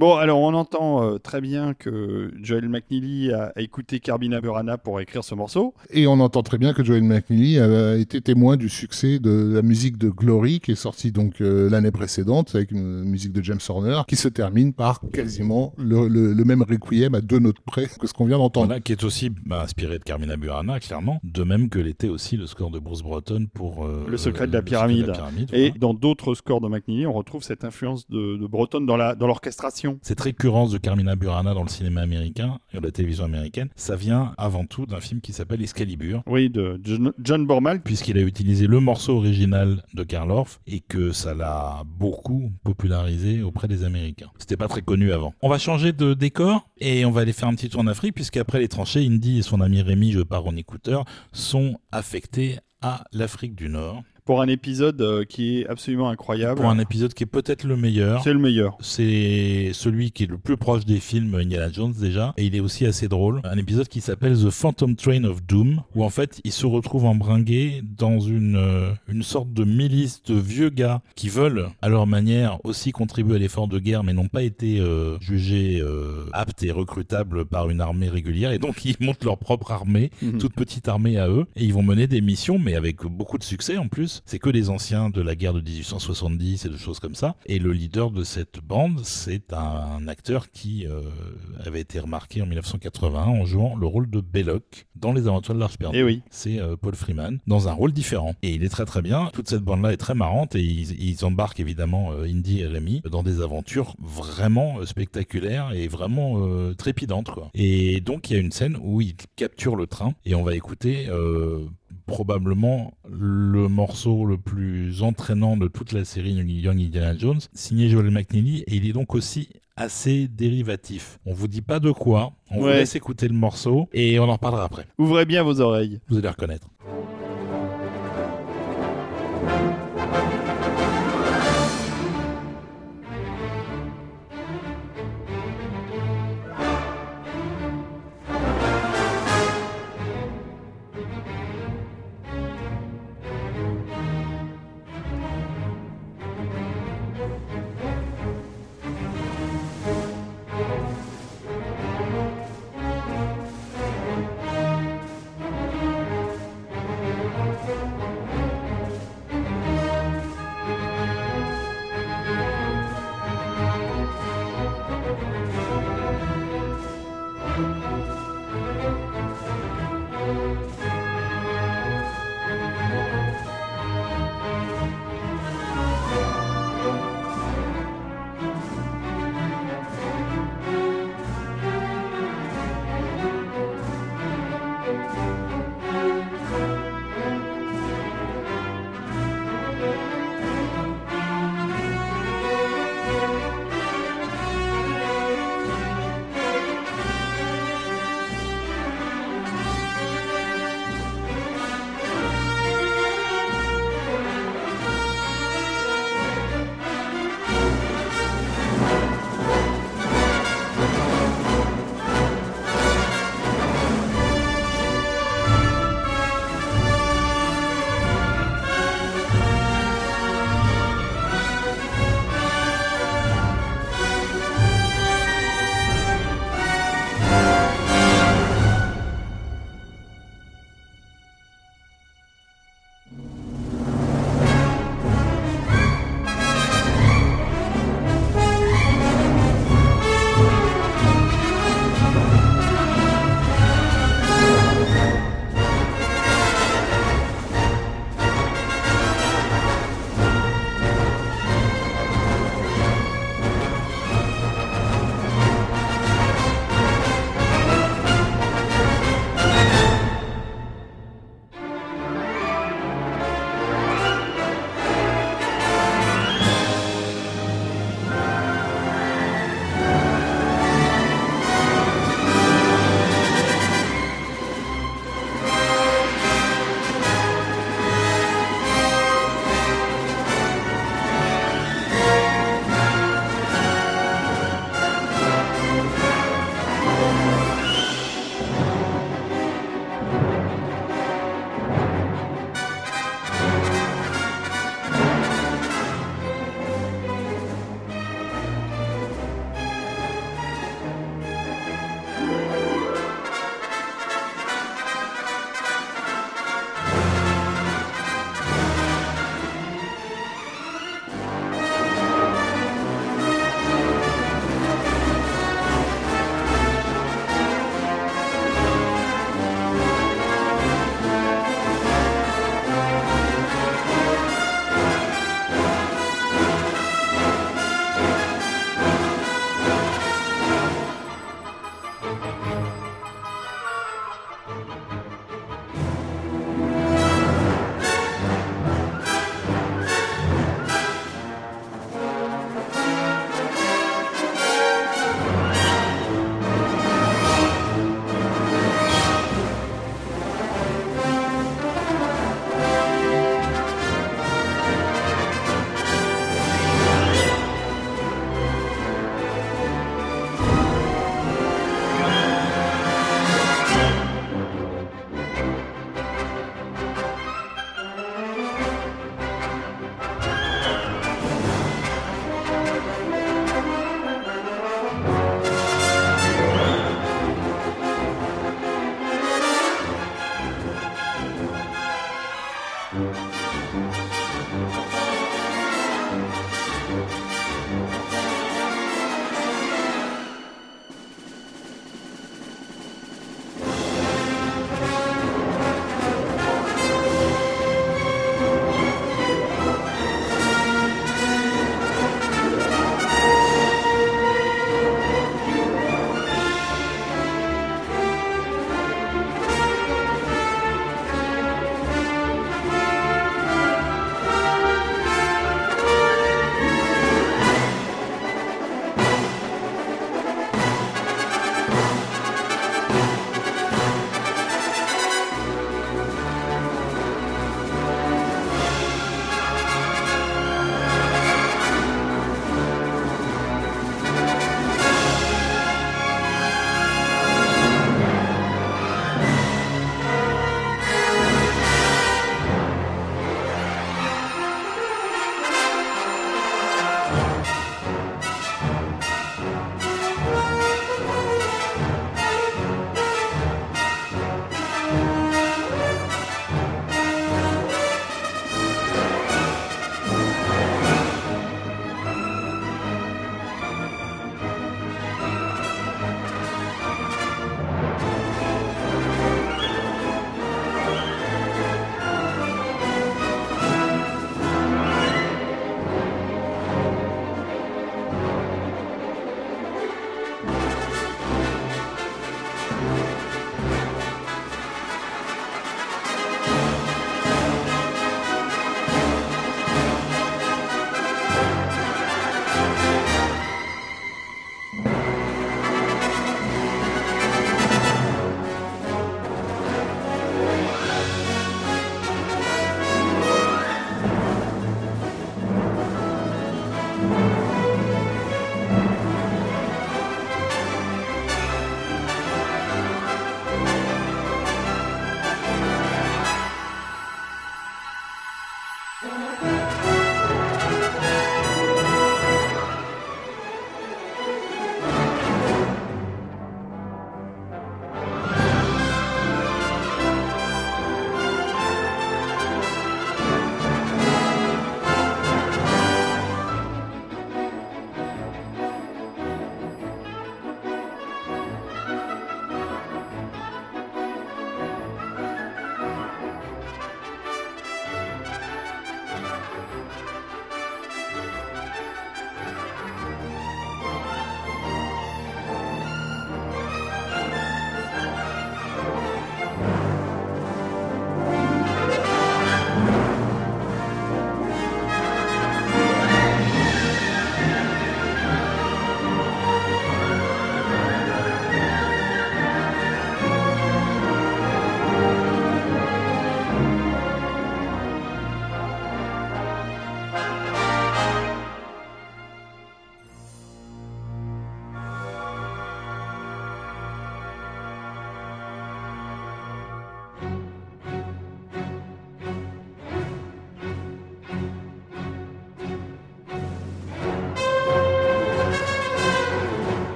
Bon, alors on entend euh, très bien que Joel McNeely a, a écouté Carbina Burana pour écrire ce morceau. Et on entend très bien que Joel McNeely a été témoin du succès de la musique de Glory, qui est sortie donc euh, l'année précédente, avec une musique de James Horner, qui se termine par quasiment le, le- le même requiem à deux notes près que ce qu'on vient d'entendre. Voilà, qui est aussi bah, inspiré de Carmina Burana, clairement. De même que l'était aussi le score de Bruce Broughton pour euh, Le secret de la pyramide. pyramide, Et voilà. dans d'autres scores de McNeely, on retrouve cette influence de, de Breton dans la Cette récurrence de Carmina Burana dans le cinéma américain et dans la télévision américaine, ça vient avant tout d'un film qui s'appelle Excalibur, Oui, de John, John Bormal. puisqu'il a utilisé le morceau original de Karl Orff et que ça l'a beaucoup popularisé auprès des Américains. C'était pas très connu avant. On va changer de décor et on va aller faire un petit tour en Afrique, puisqu'après les tranchées, Indy et son ami Rémi, je pars en écouteur, sont affectés à l'Afrique du Nord pour un épisode euh, qui est absolument incroyable. pour un épisode qui est peut-être le meilleur. C'est le meilleur. C'est celui qui est le plus proche des films Indiana Jones déjà, et il est aussi assez drôle. Un épisode qui s'appelle The Phantom Train of Doom, où en fait il se retrouve embringué dans une, euh, une sorte de milice de vieux gars qui veulent à leur manière aussi contribuer à l'effort de guerre, mais n'ont pas été euh, jugés euh, aptes et recrutables par une armée régulière, et donc ils montent leur propre armée Mhm. toute petite armée à eux et ils vont mener des missions mais avec beaucoup de succès en plus c'est que des anciens de la guerre de 1870 et de choses comme ça. Et le leader de cette bande c'est un acteur qui euh, avait été remarqué en 1981 en jouant le rôle de Belloc dans les aventures de l'Arche perdue. Eh oui. c'est euh, Paul Freeman dans un rôle différent. Et il est très très bien. Toute cette bande là est très marrante et ils, ils embarquent évidemment euh, Indy et Rémi dans des aventures vraiment spectaculaires et vraiment trépidantes quoi. Et donc il y a une scène où ils capturent le train et on va écouter probablement le morceau le plus entraînant de toute la série Young Indiana Jones, signé Joel McNeely, et il est donc aussi assez dérivatif. On vous dit pas de quoi, on vous laisse écouter le morceau, et on en reparlera après. Ouvrez bien vos oreilles. Vous allez reconnaître.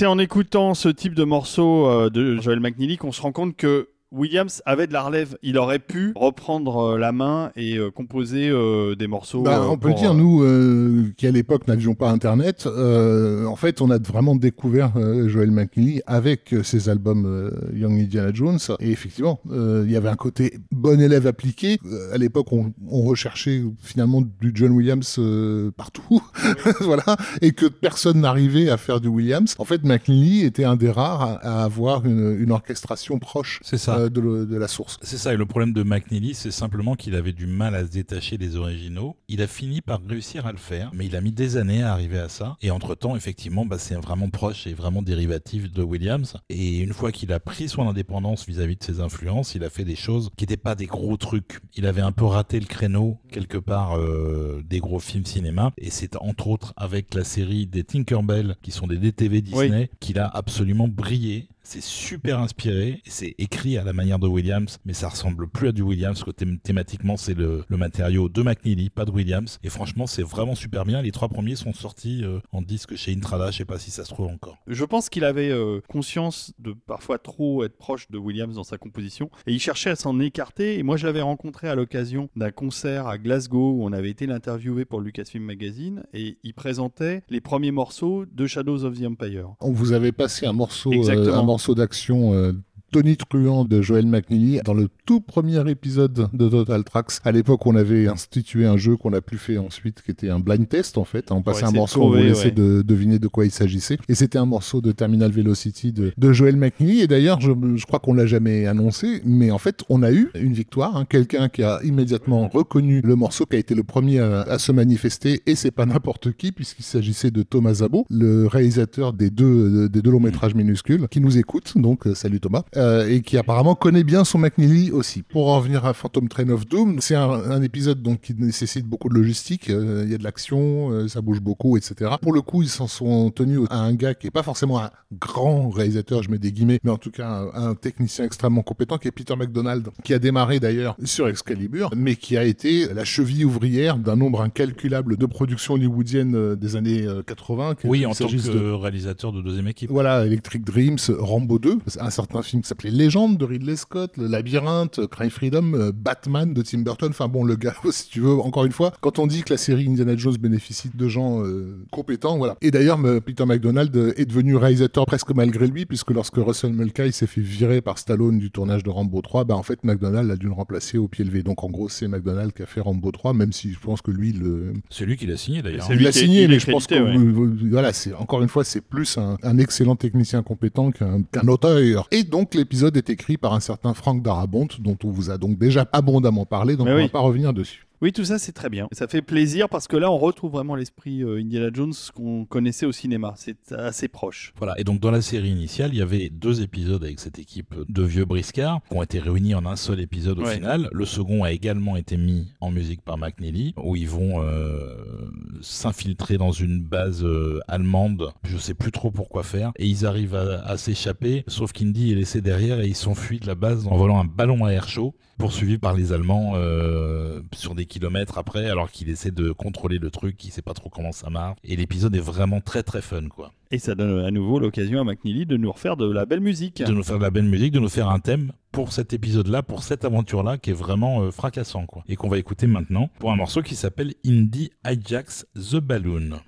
C'est en écoutant ce type de morceau euh, de Joel McNeely qu'on se rend compte que Williams avait de la relève. Il aurait pu reprendre euh, la main et euh, composer euh, des morceaux. Bah, euh, on peut dire, nous, euh, qui à l'époque n'avions pas Internet, euh, en fait, on a vraiment découvert euh, Joel McNeely avec euh, ses albums euh, Young Indiana Jones. Et effectivement, euh, il y avait un côté bon élève appliqué. Euh, à l'époque, on, on recherchait finalement du John Williams euh, partout, voilà, et que personne n'arrivait à faire du Williams. En fait, McNeely était un des rares à, à avoir une, une orchestration proche C'est ça. Euh, de, le- de la source. C'est ça, et le problème de McNeely, c'est simplement qu'il avait du mal à se détacher des originaux. Il a fini par réussir à le faire, mais il a mis des années à arriver à ça. Et entre-temps, effectivement, bah, c'est vraiment proche et vraiment dérivatif de Williams. Et une fois qu'il a pris son indépendance vis-à-vis de ses influences, il a fait des choses qui n'étaient pas des gros trucs. Il avait un peu raté le créneau, quelque part, euh, des gros films cinéma. Et c'est entre autres avec la série des Tinkerbell, qui sont des DTV Disney, qu'il a absolument brillé. C'est super inspiré, c'est écrit à la manière de Williams, mais ça ressemble plus à du Williams, que thém- thématiquement c'est le, le matériau de McNeely, pas de Williams. Et franchement, c'est vraiment super bien. Les trois premiers sont sortis euh, en disque chez Intrada, je sais pas si ça se trouve encore. Je pense qu'il avait euh, conscience de parfois trop être proche de Williams dans sa composition et il cherchait à s'en écarter. Et moi, je l'avais rencontré à l'occasion d'un concert à Glasgow où on avait été l'interviewer pour Lucasfilm Magazine et il présentait les premiers morceaux de Shadows of the Empire. On vous avait passé un morceau, euh, Exactement. un morceau d'action euh, tonitruant de Joel McNeely dans le tout premier épisode de Total Tracks. À l'époque, on avait institué un jeu qu'on a plus fait ensuite, qui était un blind test en fait. On passait un morceau, on vous trouver, laissait ouais. de deviner de quoi il s'agissait. Et c'était un morceau de Terminal Velocity de, de Joel McNeely. Et d'ailleurs, je, je crois qu'on l'a jamais annoncé, mais en fait, on a eu une victoire. hein. Quelqu'un qui a immédiatement reconnu le morceau, qui a été le premier à, à se manifester. Et c'est pas n'importe qui, puisqu'il s'agissait de Thomas Zabo, le réalisateur des deux, des deux longs métrages minuscules, qui nous écoute. Donc, euh, salut Thomas. Euh, et qui apparemment connaît bien son McNeely aussi. Pour en revenir à Phantom Train of Doom, c'est un, un épisode donc qui nécessite beaucoup de logistique. euh, Il y a de l'action, euh, ça bouge beaucoup, etc. Pour le coup, ils s'en sont tenus à un gars qui est pas forcément un grand réalisateur, je mets des guillemets, mais en tout cas un, un technicien extrêmement compétent, qui est Peter McDonald, qui a démarré d'ailleurs sur Excalibur, mais qui a été la cheville ouvrière d'un nombre incalculable de productions hollywoodiennes des années euh, 80. qu'il Oui, en tant que de- réalisateur de deuxième équipe. voilà, Electric Dreams, Rambo 2, un certain film s'appelait Légende de Ridley Scott, Le Labyrinthe, Crime Freedom, euh, Batman de Tim Burton. Enfin bon, le gars, si tu veux, encore une fois, quand on dit que la série Indiana Jones bénéficie de gens euh, compétents, voilà. Et d'ailleurs, me- Peter McDonald euh, est devenu réalisateur presque malgré lui, puisque lorsque Russell Mulcahy s'est fait virer par Stallone du tournage de Rambo 3, bah en fait, McDonald a dû le remplacer au pied levé. Donc en gros, c'est McDonald qui a fait Rambo 3, même si je pense que lui, le, C'est lui qui l'a signé d'ailleurs. C'est il lui l'a qui- signé, il mais je pense que ouais. euh, euh, voilà, c'est encore une fois, c'est plus un, un excellent technicien compétent qu'un qu'un auteur. Et donc l'épisode est écrit par un certain Frank Darabont, dont on vous a donc déjà abondamment parlé, donc Mais on oui. va pas revenir dessus. Oui, tout ça c'est très bien. Ça fait plaisir parce que là on retrouve vraiment l'esprit euh, Indiana Jones qu'on connaissait au cinéma. C'est assez proche. Voilà, et donc dans la série initiale, il y avait deux épisodes avec cette équipe de vieux briscards qui ont été réunis en un seul épisode au Ouais. final. Le second a également été mis en musique par McNeely, où ils vont euh, s'infiltrer dans une base euh, allemande, je sais plus trop pourquoi faire, et ils arrivent à, à s'échapper, sauf qu'Indy est laissé derrière et ils s'enfuient de la base en volant un ballon à air chaud poursuivi par les Allemands euh, sur des kilomètres après, alors qu'il essaie de contrôler le truc, il sait pas trop comment ça marche. Et l'épisode est vraiment très très fun, quoi. Et ça donne à nouveau l'occasion à McNeely de nous refaire de la belle musique. De nous faire de la belle musique, de nous faire un thème pour cet épisode-là, pour cette aventure-là, qui est vraiment euh, fracassant, quoi. Et qu'on va écouter maintenant pour un morceau qui s'appelle Indie Hijacks the Balloon.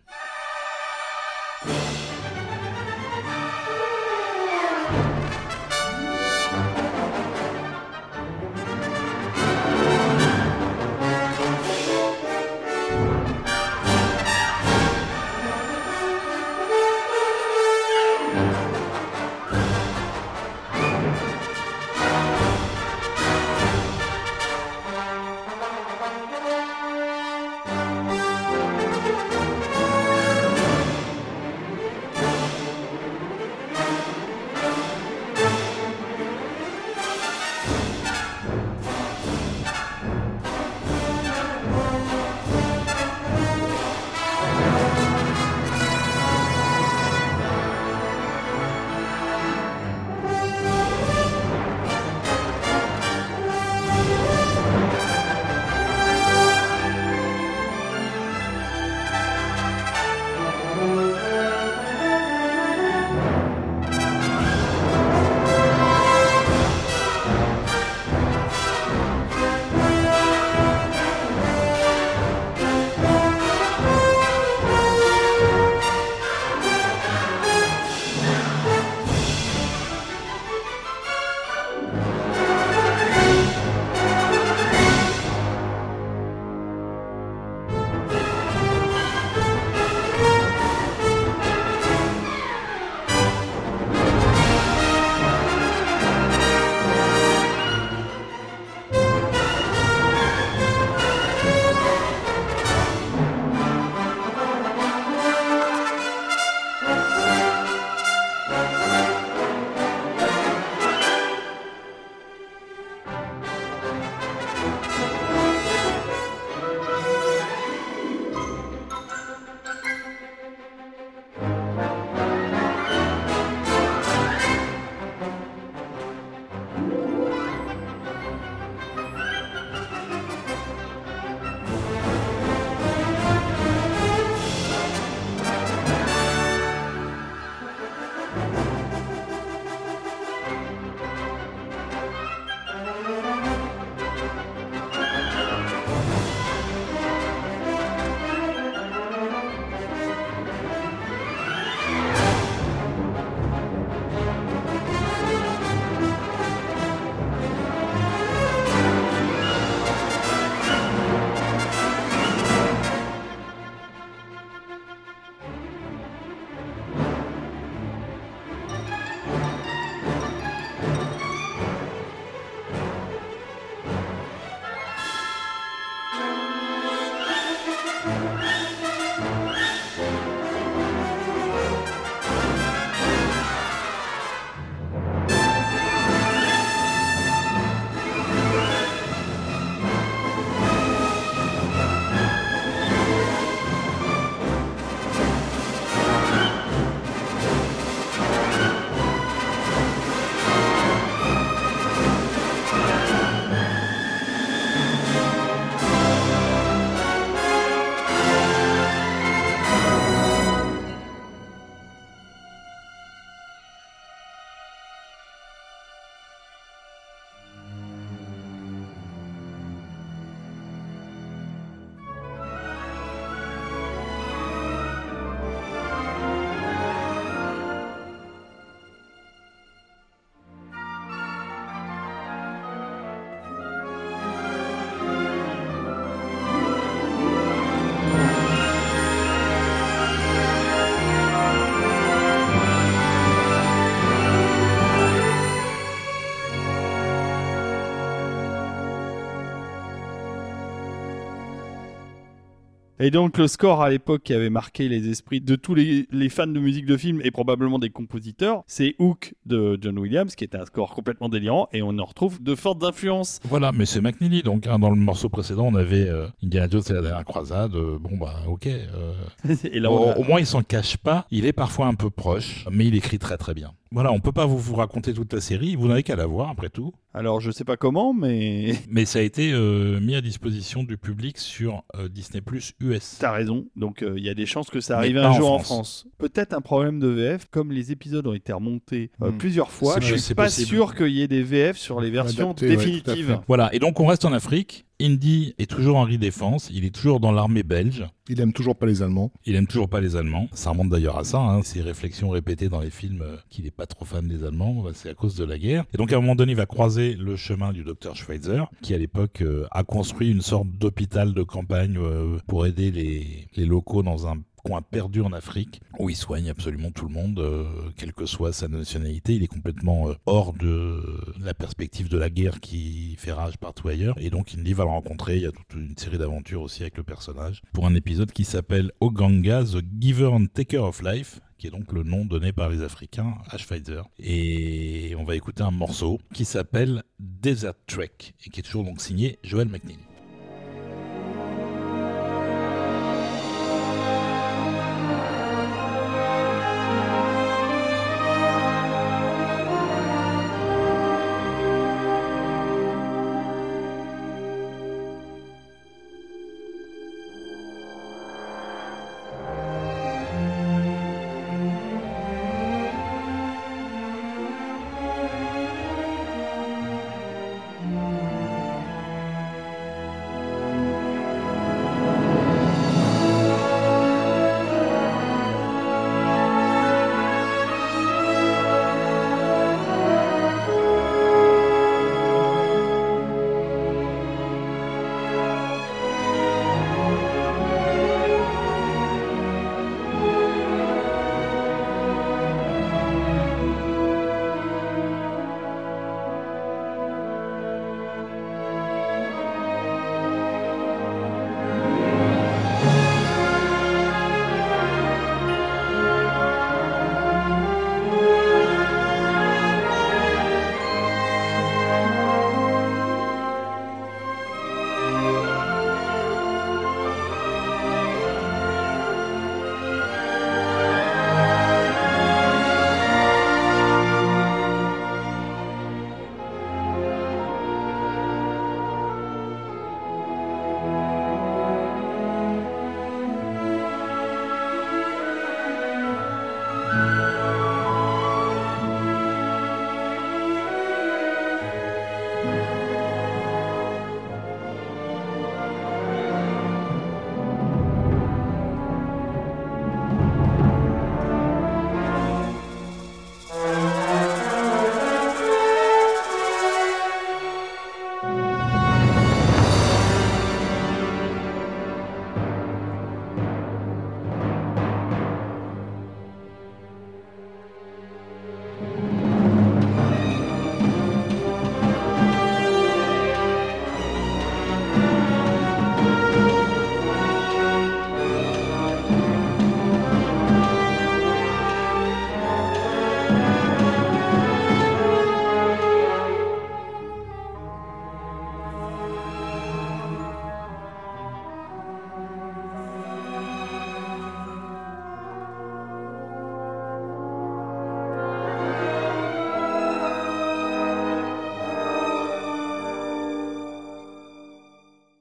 Et donc le score à l'époque qui avait marqué les esprits de tous les, les fans de musique de film et probablement des compositeurs, c'est Hook de John Williams, qui était un score complètement délirant, et on en retrouve de fortes influences. Voilà, mais c'est McNeely. Donc, hein, dans le morceau précédent, on avait euh, Indiana Jones et la dernière croisade. euh, bon, bah, ok. euh, et là, au, on a- au moins, il s'en cache pas. Il est parfois un peu proche, mais il écrit très très bien. Voilà, on peut pas vous, vous raconter toute la série. Vous n'avez qu'à la voir, après tout. Alors je sais pas comment, mais Mais ça a été euh, mis à disposition du public sur euh, Disney Plus US. t'as raison. Donc euh, il y a des chances que ça arrive un jour en France. France. Peut-être un problème de VF, comme les épisodes ont été remontés euh, Hmm. plusieurs fois. Je possible, suis pas possible. sûr qu'il y ait des VF sur les versions Adapté, définitives. Voilà, et donc on reste en Afrique. Indy est toujours en défense. Il est toujours dans l'armée belge. Il aime toujours pas les Allemands. Il aime toujours pas les Allemands. Ça remonte d'ailleurs à ça, hein, ces réflexions répétées dans les films euh, qu'il n'est pas trop fan des Allemands. Bah, c'est à cause de la guerre. Et donc à un moment donné, il va croiser le chemin du docteur Schweitzer, qui à l'époque euh, a construit une sorte d'hôpital de campagne euh, pour aider les, les locaux dans un coin perdu en Afrique, où il soigne absolument tout le monde, euh, quelle que soit sa nationalité. Il est complètement euh, hors de la perspective de la guerre qui fait rage partout ailleurs. Et donc Indy va le rencontrer. Il y a toute une série d'aventures aussi avec le personnage, pour un épisode qui s'appelle Oganga, The Giver and Taker of Life, qui est donc le nom donné par les Africains à Schweitzer. Et on va écouter un morceau qui s'appelle Desert Trek, et qui est toujours donc signé Joel McNeil.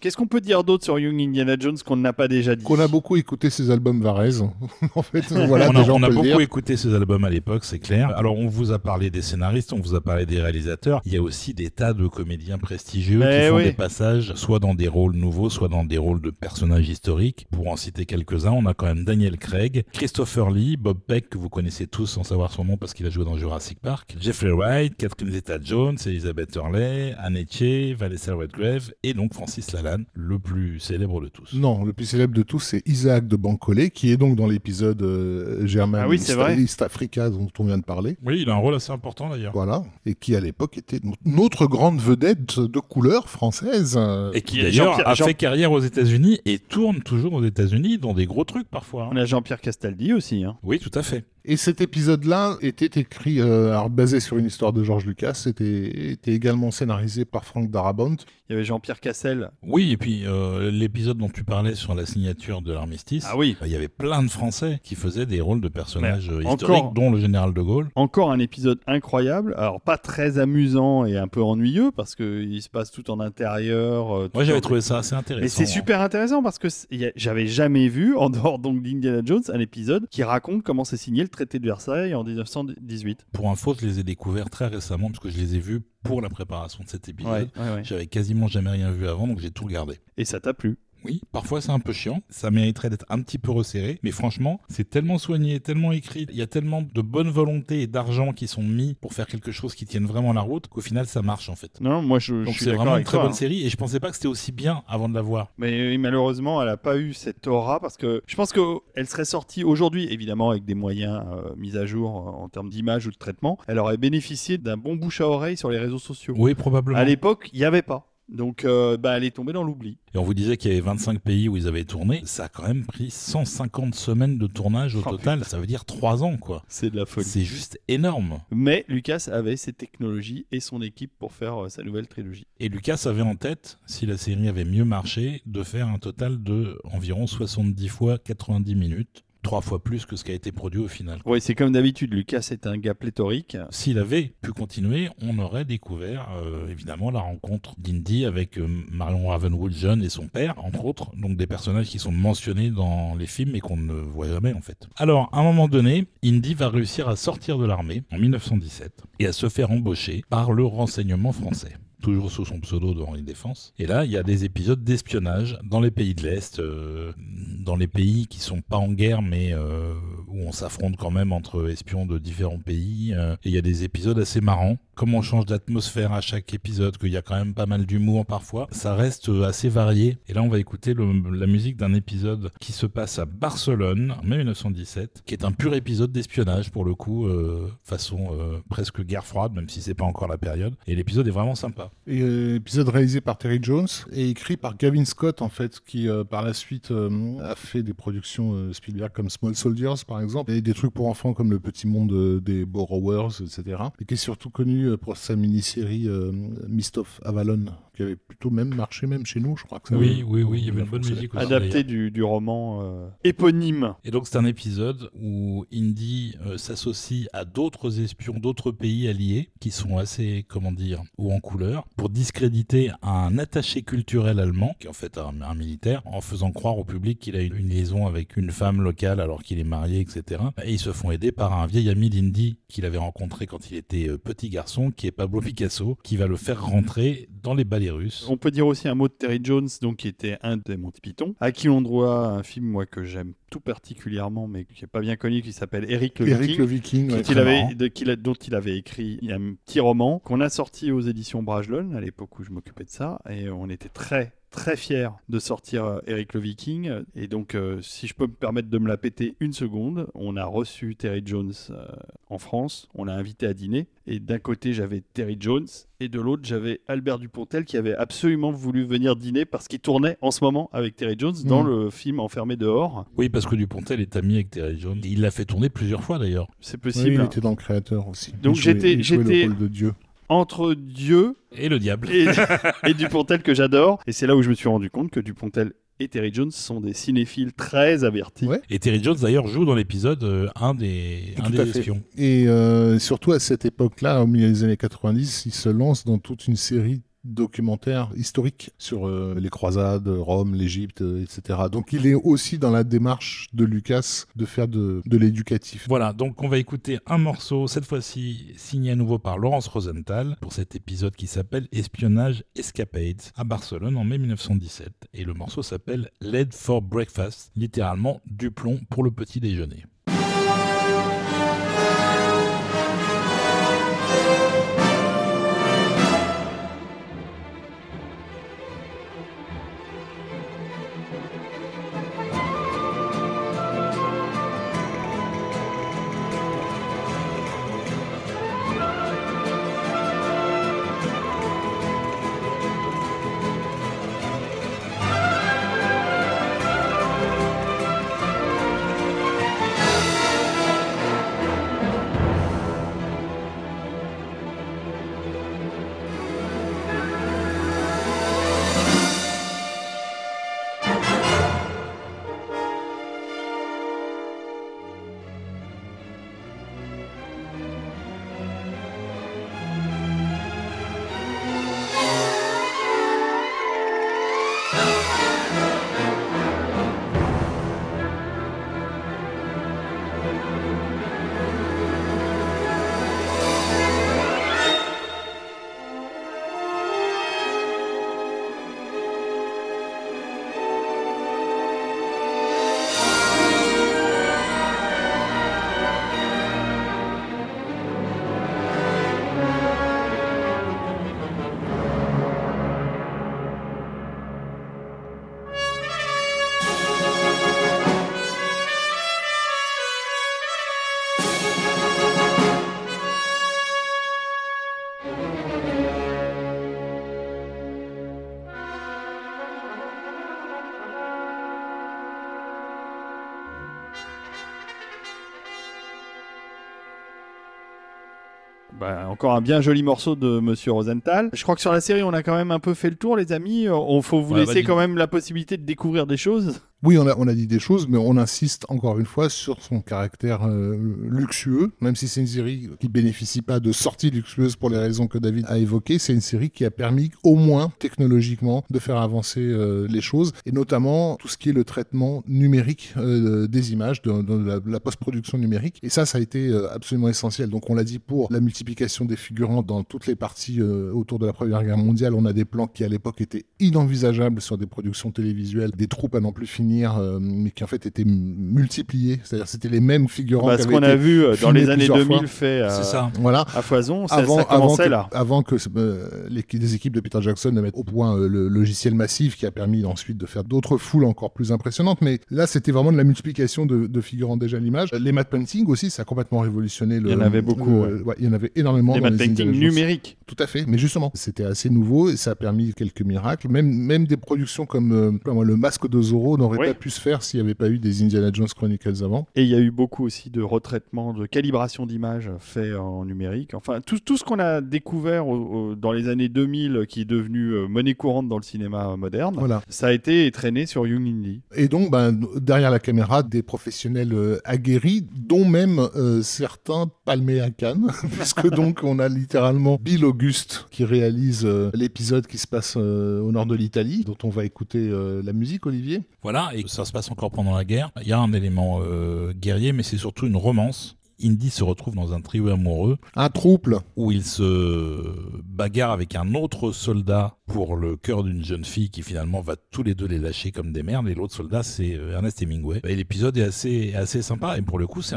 Qu'est-ce qu'on peut dire d'autre sur Young Indiana Jones qu'on n'a pas déjà dit? Qu'on a beaucoup écouté ses albums Varese. en fait, voilà, on a, déjà, on, on a peut le beaucoup dire. écouté ces albums à l'époque, c'est clair. Alors, on vous a parlé des scénaristes, on vous a parlé des réalisateurs. Il y a aussi des tas de comédiens prestigieux Mais qui font oui. des passages, soit dans des rôles nouveaux, soit dans des rôles de personnages historiques. Pour en citer quelques-uns, on a quand même Daniel Craig, Christopher Lee, Bob Peck, que vous connaissez tous sans savoir son nom parce qu'il a joué dans Jurassic Park, Jeffrey Wright, Catherine Zeta-Jones, Elizabeth Hurley, Anne Etche, Vanessa Redgrave et donc Francis Lalanne. Le plus célèbre de tous. Non, le plus célèbre de tous, c'est Isaac de Bancolé, qui est donc dans l'épisode euh, Germain Ah oui. East Africa dont on vient de parler. Oui, il a un rôle assez important d'ailleurs. Voilà, et qui à l'époque était no- notre grande vedette de couleur française. Et qui d'ailleurs a Jean- fait carrière aux États-Unis et tourne toujours aux États-Unis dans des gros trucs parfois. hein. On a Jean-Pierre Castaldi aussi. hein. Oui, tout à fait. Et cet épisode-là était écrit, euh, alors basé sur une histoire de George Lucas, c'était était également scénarisé par Frank Darabont. Il y avait Jean-Pierre Cassel. Oui, et puis euh, l'épisode dont tu parlais sur la signature de l'armistice, Ah oui. il y avait plein de Français qui faisaient des rôles de personnages Mais euh, encore- historiques, dont le général de Gaulle. Encore un épisode incroyable. Alors pas très amusant et un peu ennuyeux parce que il se passe tout en intérieur. euh, tout Moi, j'avais trouvé ça assez intéressant. Mais c'est hein. super intéressant parce que c'est- j'avais jamais vu, en dehors donc d'Indiana Jones, un épisode qui raconte comment s'est signé le traité de Versailles en 1918. Pour info, je les ai découverts très récemment parce que je les ai vus pour la préparation de cet épisode. Ouais, ouais, ouais. J'avais quasiment jamais rien vu avant, donc j'ai tout regardé. Et ça t'a plu Oui, parfois c'est un peu chiant, ça mériterait d'être un petit peu resserré, mais franchement, c'est tellement soigné, tellement écrit, il y a tellement de bonne volonté et d'argent qui sont mis pour faire quelque chose qui tienne vraiment la route, qu'au final ça marche en fait. Non, moi je, suis c'est vraiment une très toi, bonne hein. série et je pensais pas que c'était aussi bien avant de la voir. Mais euh, malheureusement, elle n'a pas eu cette aura parce que je pense qu'elle serait sortie aujourd'hui, évidemment avec des moyens euh, mis à jour euh, en termes d'image ou de traitement. Elle aurait bénéficié d'un bon bouche à oreille sur les réseaux sociaux. Oui, probablement. À l'époque, il n'y avait pas. Donc, euh, bah, elle est tombée dans l'oubli. Et on vous disait qu'il y avait 25 pays où ils avaient tourné, ça a quand même pris 150 semaines de tournage au Oh, total, ça veut dire 3 ans quoi. C'est de la folie. C'est juste énorme. Mais Lucas avait ses technologies et son équipe pour faire euh, sa nouvelle trilogie. Et Lucas avait en tête, si la série avait mieux marché, de faire un total de environ 70 fois 90 minutes, trois fois plus que ce qui a été produit au final. Oui, c'est comme d'habitude. Lucas est un gars pléthorique. S'il avait pu continuer, on aurait découvert euh, évidemment la rencontre d'Indy avec euh, Marion Ravenwood jeune et son père, entre autres, donc des personnages qui sont mentionnés dans les films et qu'on ne voit jamais en fait. Alors, à un moment donné, Indy va réussir à sortir de l'armée en 1917 et à se faire embaucher par le renseignement français toujours sous son pseudo de Henri Défense. Et là, il y a des épisodes d'espionnage dans les pays de l'Est, euh, dans les pays qui sont pas en guerre, mais euh, où on s'affronte quand même entre espions de différents pays. euh, et il y a des épisodes assez marrants. Comme on change d'atmosphère à chaque épisode, qu'il y a quand même pas mal d'humour parfois, ça reste assez varié. Et là, on va écouter la musique d'un épisode qui se passe à Barcelone en mai 1917, qui est un pur épisode d'espionnage pour le coup, façon presque guerre froide, même si c'est pas encore la période. Et l'épisode est vraiment sympa. Euh, épisode réalisé par Terry Jones et écrit par Gavin Scott, en fait, qui euh, par la suite euh, a fait des productions Spielberg comme Small Soldiers, par exemple, et des trucs pour enfants comme Le Petit Monde des Borrowers, etc. Et qui est surtout connu pour sa mini-série Mist of Avalon, qui avait plutôt même marché, même chez nous, je crois que ça Oui, avait- oui, oui, il y avait une bonne musique aussi. Adapté du, du roman euh, éponyme. Et donc c'est un épisode où Indy euh, s'associe à d'autres espions d'autres pays alliés qui sont assez, comment dire, ou en couleur, pour discréditer un attaché culturel allemand, qui est en fait un, un militaire, en faisant croire au public qu'il a une, une liaison avec une femme locale alors qu'il est marié, etc. Et ils se font aider par un vieil ami d'Indy qu'il avait rencontré quand il était euh, petit garçon, qui est Pablo Picasso, qui va le faire rentrer dans les russes. On peut dire aussi un mot de Terry Jones, donc qui était un des Monty Python, à qui on doit un film moi que j'aime tout particulièrement, mais qui est pas bien connu, qui s'appelle Eric le Eric Viking. le Viking, ouais, dont, il avait, marrant. de- qu'il a- dont il avait écrit il y a un petit roman qu'on a sorti aux éditions Brajlon à l'époque où je m'occupais de ça et on était très très fiers de sortir euh, Eric le Viking et donc euh, si je peux me permettre de me la péter une seconde on a reçu Terry Jones euh, en France on l'a invité à dîner et d'un côté j'avais Terry Jones et de l'autre j'avais Albert Dupontel qui avait absolument voulu venir dîner parce qu'il tournait en ce moment avec Terry Jones dans Mm. le film Enfermé dehors Oui, parce que Dupontel est ami avec Terry Jones. Il l'a fait tourner plusieurs fois d'ailleurs. c'est Oui, possible il était dans le créateur aussi. Donc j'étais- j'étais- le rôle de Dieu. Entre Dieu Et le diable. et, et Dupontel que j'adore. Et c'est là où je me suis rendu compte que Dupontel et Terry Jones sont des cinéphiles très avertis. Ouais. Et Terry Jones d'ailleurs joue dans l'épisode euh, un des, un Tout des à fait. espions. Et euh, surtout à cette époque-là, au milieu des années 90, il se lance dans toute une série documentaires historiques sur euh, les croisades, Rome, l'Égypte, euh, etc. Donc il est aussi dans la démarche de Lucas de faire de, de l'éducatif. Voilà, donc on va écouter un morceau, cette fois-ci signé à nouveau par Laurence Rosenthal, pour cet épisode qui s'appelle Espionnage Escapades à Barcelone en mai 1917. Et le morceau s'appelle Lead for Breakfast, littéralement du plomb pour le petit déjeuner. Encore un bien joli morceau de Monsieur Rosenthal. Je crois que sur la série, on a quand même un peu fait le tour, les amis. On faut vous Ouais, laisser quand même la possibilité de découvrir des choses. Oui, on a, on a dit des choses, mais on insiste encore une fois sur son caractère euh, luxueux, même si c'est une série qui bénéficie pas de sorties luxueuses pour les raisons que David a évoquées. C'est une série qui a permis, au moins technologiquement, de faire avancer euh, les choses, et notamment tout ce qui est le traitement numérique euh, des images, de, de la, la post-production numérique. Et ça, ça a été euh, absolument essentiel. Donc, on l'a dit pour la multiplication des figurants dans toutes les parties euh, autour de la Première Guerre mondiale. On a des plans qui, à l'époque, étaient inenvisageables sur des productions télévisuelles, des troupes à n'en plus finir, euh, mais qui en fait étaient m- multipliées. C'est-à-dire, c'était les mêmes figurants. Bah, ce qu'on a été- vu euh, dans les années plusieurs 2000 fois. fait euh, C'est ça. Voilà. à foison, ça, Avant, ça avant, commençait que, là. avant que euh, les, les équipes de Peter Jackson ne mettent au point euh, le logiciel massif qui a permis ensuite de faire d'autres foules encore plus impressionnantes. Mais là, c'était vraiment de la multiplication de, de figurants déjà à l'image. Les matte painting aussi, ça a complètement révolutionné le. Il y en avait beaucoup, le- ouais, il y en avait énormément. Les matte painting numériques. Tout à fait, mais justement, c'était assez nouveau et ça a permis quelques miracles. Même, même des productions comme euh, le Masque de Zorro n'aurait Oui. pas pu se faire s'il n'y avait pas eu des Indiana Jones Chronicles avant. Et il y a eu beaucoup aussi de retraitement, de calibration d'images fait en numérique. Enfin, tout, tout ce qu'on a découvert au- au- dans les années 2000 qui est devenu euh, monnaie courante dans le cinéma moderne, Voilà. ça a été traîné sur Young Indie. Et donc, ben, derrière la caméra, des professionnels euh, aguerris, dont même certains palmés à Cannes, puisque donc on a littéralement Bill Auguste qui réalise euh, l'épisode qui se passe euh, au nord de l'Italie, dont on va écouter euh, la musique, Olivier. Voilà, et ça se passe encore pendant la guerre. Il y a un élément guerrier, mais c'est surtout une romance. Indy se retrouve dans un trio amoureux Un trouble. où il se bagarre avec un autre soldat pour le cœur d'une jeune fille qui finalement va tous les deux les lâcher comme des merdes et l'autre soldat c'est euh, Ernest Hemingway. Et l'épisode est assez assez sympa et pour le coup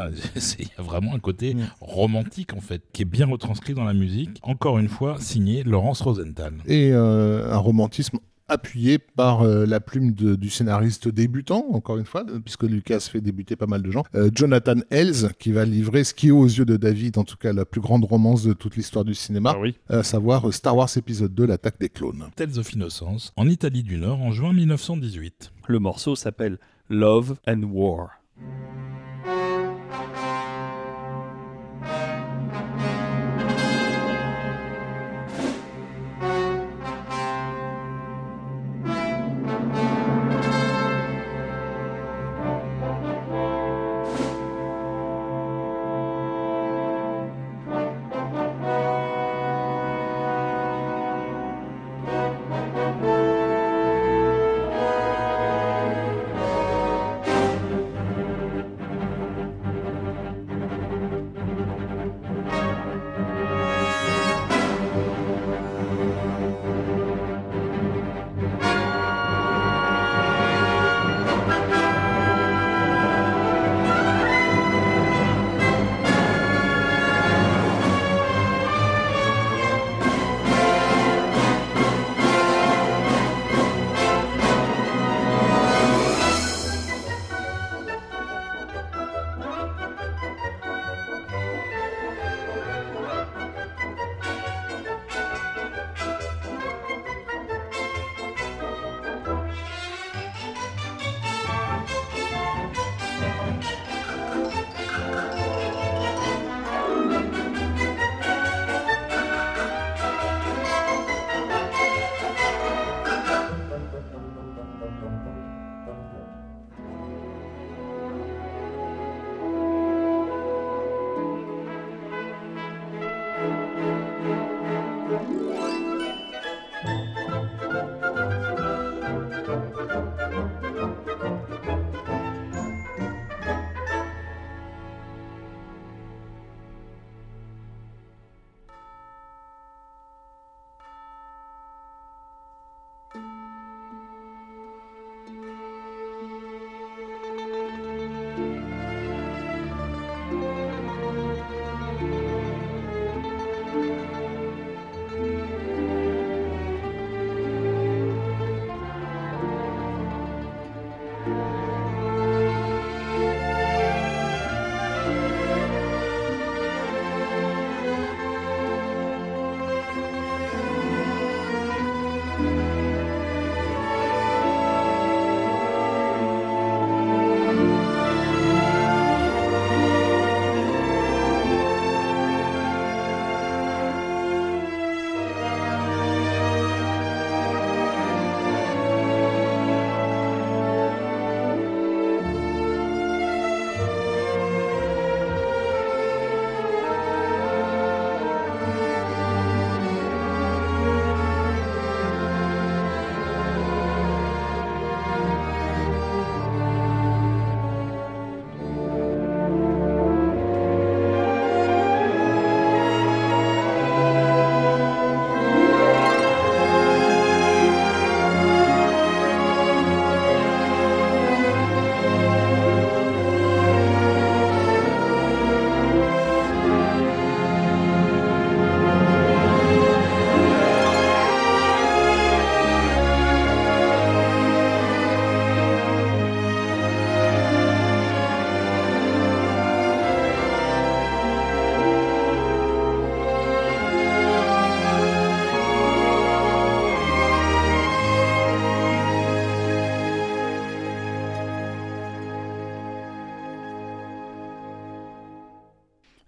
il y a vraiment un côté Mm. romantique en fait qui est bien retranscrit dans la musique. Encore une fois signé Laurence Rosenthal. Et euh, un romantisme appuyé par euh, la plume de- du scénariste débutant, encore une fois, puisque Lucas fait débuter pas mal de gens, euh, Jonathan Hells, qui va livrer ce qui est aux yeux de David, en tout cas la plus grande romance de toute l'histoire du cinéma, Ah oui. à savoir Star Wars épisode 2, l'attaque des clones. Tales of Innocence en Italie du Nord en juin 1918. Le morceau s'appelle Love and War.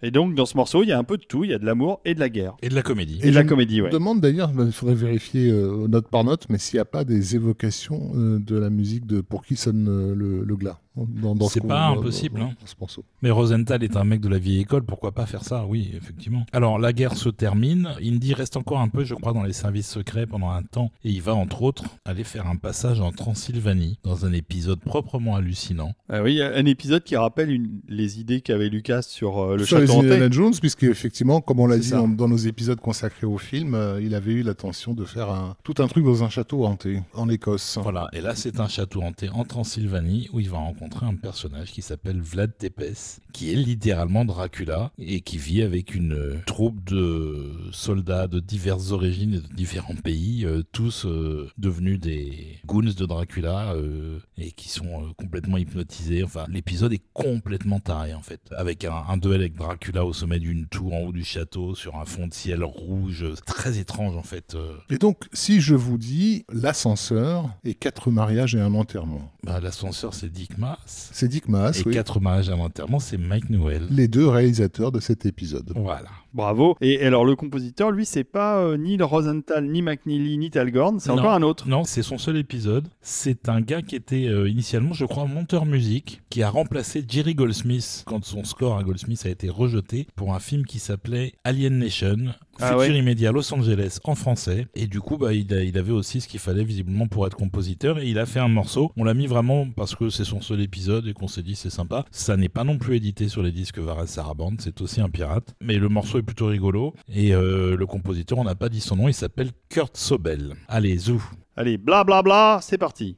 Et donc, dans ce morceau, il y a un peu de tout. Il y a de l'amour et de la guerre. Et de la comédie. Et, de la je comédie, me ouais. demande d'ailleurs, il faudrait vérifier euh, note par note, mais s'il n'y a pas des évocations euh, de la musique de Pour qui sonne euh, le, le glas dans, dans ce C'est pas impossible, dans- hein. dans ce morceau. Mais Rosenthal est un mec de la vieille école, pourquoi pas faire ça? Oui, effectivement. Alors, la guerre se termine. Indy reste encore un peu, je crois, dans les services secrets pendant un temps. Et il va, entre autres, aller faire un passage en Transylvanie, dans un épisode proprement hallucinant. Ah oui, il y a un épisode qui rappelle une- les idées qu'avait Lucas sur euh, le Sur les château hanté. Indiana Jones, puisque effectivement, comme on l'a dit dans nos épisodes consacrés au film, euh, il avait eu l'intention de faire un, tout un truc dans un château hanté en Écosse. Voilà, et là c'est un château hanté en Transylvanie où il va rencontrer un personnage qui s'appelle Vlad Tepes, qui est littéralement Dracula et qui vit avec une euh, troupe de soldats de diverses origines et de différents pays, euh, tous euh, devenus des goons de Dracula euh, et qui sont complètement hypnotisés. Enfin, l'épisode est complètement taré en fait, avec un, un duel avec Dracula au sommet d'une tour en haut du château sur un fond de ciel rouge, très étrange en fait. Et donc, si je vous dis l'ascenseur et quatre mariages et un enterrement, Bah, L'ascenseur c'est Dick Maas. c'est Dick Maas, Et oui, quatre mariages à l'enterrement, c'est Mike Newell. les deux réalisateurs de cet épisode. Voilà. Bravo. Et alors, le compositeur, lui, c'est pas euh, ni Rosenthal, ni McNeely, ni Talgorn. C'est encore un autre. Non, c'est son seul épisode. C'est un gars qui était euh, initialement, je crois, monteur musique, qui a remplacé Jerry Goldsmith quand son score à Goldsmith a été rejeté pour un film qui s'appelait Alien Nation. Ah Futur ouais. immédiat Los Angeles en français et du coup bah, il, a- il avait aussi ce qu'il fallait visiblement pour être compositeur et il a fait un morceau on l'a mis vraiment parce que c'est son seul épisode et qu'on s'est dit c'est sympa ça n'est pas non plus édité sur les disques Vares Sarabande c'est aussi un pirate mais le morceau est plutôt rigolo. Et euh, le compositeur on n'a pas dit son nom il s'appelle Kurt Sobel. Allez zou. Allez, bla bla bla, c'est parti.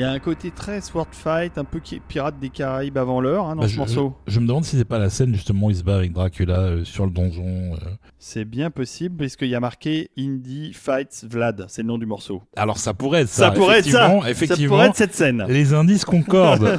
Il y a un côté très sword fight, un peu pirate des Caraïbes avant l'heure hein, dans Bah, ce je, morceau. je me demande si c'est pas la scène justement où il se bat avec Dracula euh, sur le donjon. euh. C'est bien possible puisqu'il y a marqué Indie Fights Vlad, c'est le nom du morceau. Alors ça pourrait être ça. Ça, pourrait être ça. effectivement, Ça pourrait être cette scène. les indices concordent.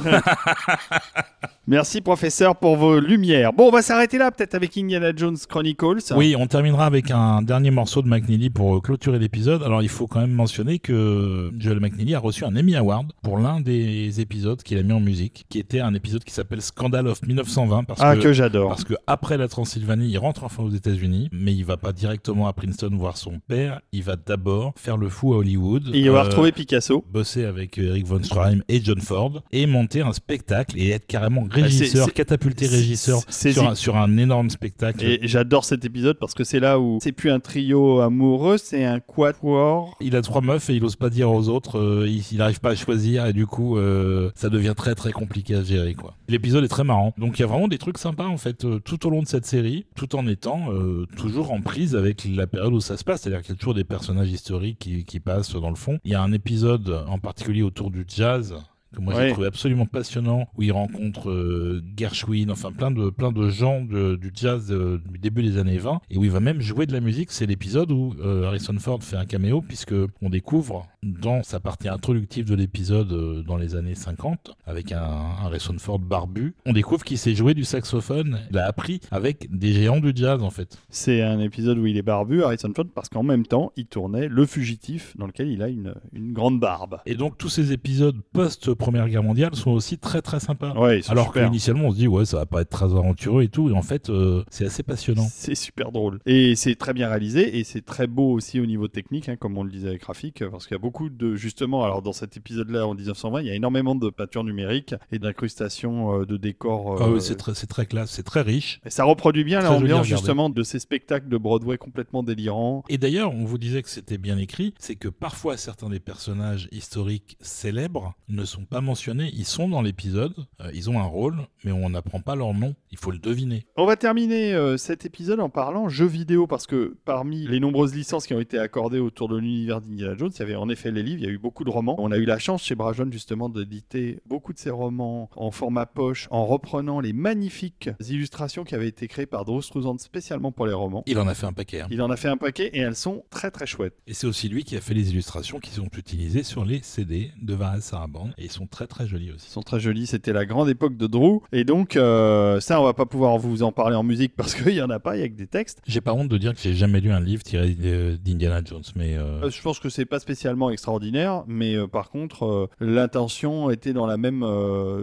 Merci professeur pour vos lumières. Bon, on va s'arrêter là peut-être avec Indiana Jones Chronicles. Oui, on terminera avec un dernier morceau de McNeely pour euh, clôturer l'épisode. Alors, il faut quand même mentionner que Joel McNeely a reçu un Emmy Award pour l'un des épisodes qu'il a mis en musique, qui était un épisode qui s'appelle Scandal of 1920, parce Ah que, que j'adore. parce que après la Transylvanie, il rentre enfin aux États-Unis, mais il va pas directement à Princeton voir son père. Il va d'abord faire le fou à Hollywood. Et il va euh, retrouver Picasso. bosser avec Eric von Stroheim et John Ford et monter un spectacle et être carrément régisseur, Bah, c'est- catapulté régisseur c'est- sur, un, sur un énorme spectacle. Et j'adore cet épisode parce que c'est là où c'est plus un trio amoureux, c'est un quatuor. Il a trois meufs et il ose pas dire aux autres, euh, il, il arrive pas à choisir et du coup euh, ça devient très très compliqué à gérer quoi. L'épisode est très marrant, donc il y a vraiment des trucs sympas en fait euh, tout au long de cette série, tout en étant toujours en prise avec la période où ça se passe, c'est-à-dire qu'il y a toujours des personnages historiques qui, qui passent dans le fond. Il y a un épisode en particulier autour du jazz que moi Ouais. j'ai trouvé absolument passionnant, où il rencontre euh, Gershwin, enfin plein de plein de gens de- du jazz euh, du début des années 20, et où il va même jouer de la musique. C'est l'épisode où euh, Harrison Ford fait un caméo, puisque on découvre dans sa partie introductive de l'épisode euh, dans les années 50, avec un, un Harrison Ford barbu, on découvre qu'il sait jouer du saxophone. Il a appris avec des géants du jazz en fait. C'est un épisode où il est barbu, Harrison Ford, parce qu'en même temps, il tournait Le Fugitif, dans lequel il a une, une grande barbe. Et donc tous ces épisodes post Première Guerre mondiale sont aussi très très sympas. Ouais, ils sont Alors qu'initialement on se dit ouais ça va pas être très aventureux et tout, et en fait euh, c'est assez passionnant. C'est super drôle. Et c'est très bien réalisé et c'est très beau aussi au niveau technique, hein, comme on le disait avec Rafik, parce qu'il y a beaucoup de, justement, alors dans cet épisode-là en 1920, il y a énormément de peintures numériques et d'incrustations euh, de décors. Ah euh, oui, c'est très, c'est très classe, c'est très riche. et ça reproduit bien l'ambiance justement de ces spectacles de Broadway complètement délirants. Et d'ailleurs, on vous disait que c'était bien écrit, c'est que parfois certains des personnages historiques célèbres ne sont pas mentionnés, ils sont dans l'épisode, euh, ils ont un rôle, mais on n'apprend pas leur nom, il faut le deviner. On va terminer euh, cet épisode en parlant jeux vidéo parce que parmi les nombreuses licences qui ont été accordées autour de l'univers d'Indiana Jones, il y avait en effet les livres, il y a eu beaucoup de romans. On a eu la chance chez Brajon justement d'éditer beaucoup de ces romans en format poche en reprenant les magnifiques illustrations qui avaient été créées par Drew Struzan spécialement pour les romans. Il en a fait un paquet. hein. Il en a fait un paquet et elles sont très très chouettes. Et c'est aussi lui qui a fait les illustrations qui sont utilisées sur les CD de Varas Sarabande, et ils sont très très jolis aussi. Ils sont très jolis, c'était la grande époque de Drew. Et donc euh, ça on va pas pouvoir vous en parler en musique parce qu'il y en a pas, il y a que des textes. J'ai pas honte de dire que j'ai jamais lu un livre tiré d'Indiana Jones, mais euh, Euh, Je pense que c'est pas spécialement extraordinaire, mais par contre, l'intention était dans la même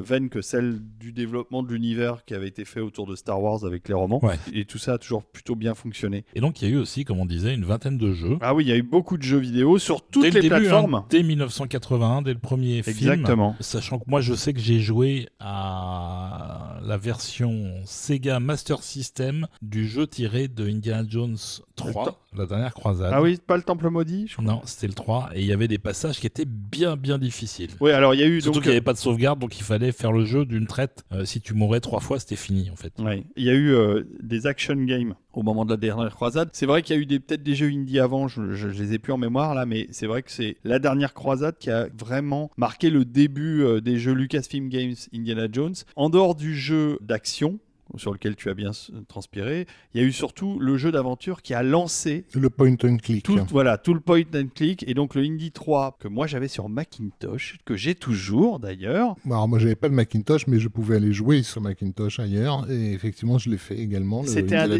veine que celle du développement de l'univers qui avait été fait autour de Star Wars avec les romans. Ouais. Et tout ça a toujours plutôt bien fonctionné. Et donc il y a eu aussi, comme on disait, une vingtaine de jeux. Ah oui, il y a eu beaucoup de jeux vidéo sur toutes dès les le début, plateformes. hein, dès 1981, dès le premier film. Exactement. Sachant que moi, je sais que j'ai joué à la version Sega Master System du jeu tiré de Indiana Jones 3, la dernière croisade. Ah oui, pas le Temple maudit je crois. Non, c'était le 3, et il y avait des passages qui étaient bien, bien difficiles. Oui, alors il y a eu Surtout donc qu'il n'y avait pas de sauvegarde, donc il fallait faire le jeu d'une traite. Euh, si tu mourais trois fois, c'était fini, en fait. Ouais. Il y a eu euh, des action games au moment de la dernière croisade. C'est vrai qu'il y a eu des- peut-être des jeux indie avant, je, je, je les ai plus en mémoire là, mais c'est vrai que c'est la dernière croisade qui a vraiment marqué le début euh, des jeux Lucasfilm Games Indiana Jones. En dehors du jeu d'action, sur lequel tu as bien transpiré, il y a eu surtout le jeu d'aventure qui a lancé Le point and click. tout, voilà, tout le point and click et donc le Indy 3 que moi j'avais sur Macintosh, que j'ai toujours d'ailleurs. Alors moi j'avais pas le Macintosh, mais je pouvais aller jouer sur Macintosh ailleurs, et effectivement je l'ai fait également. Le C'était un des-.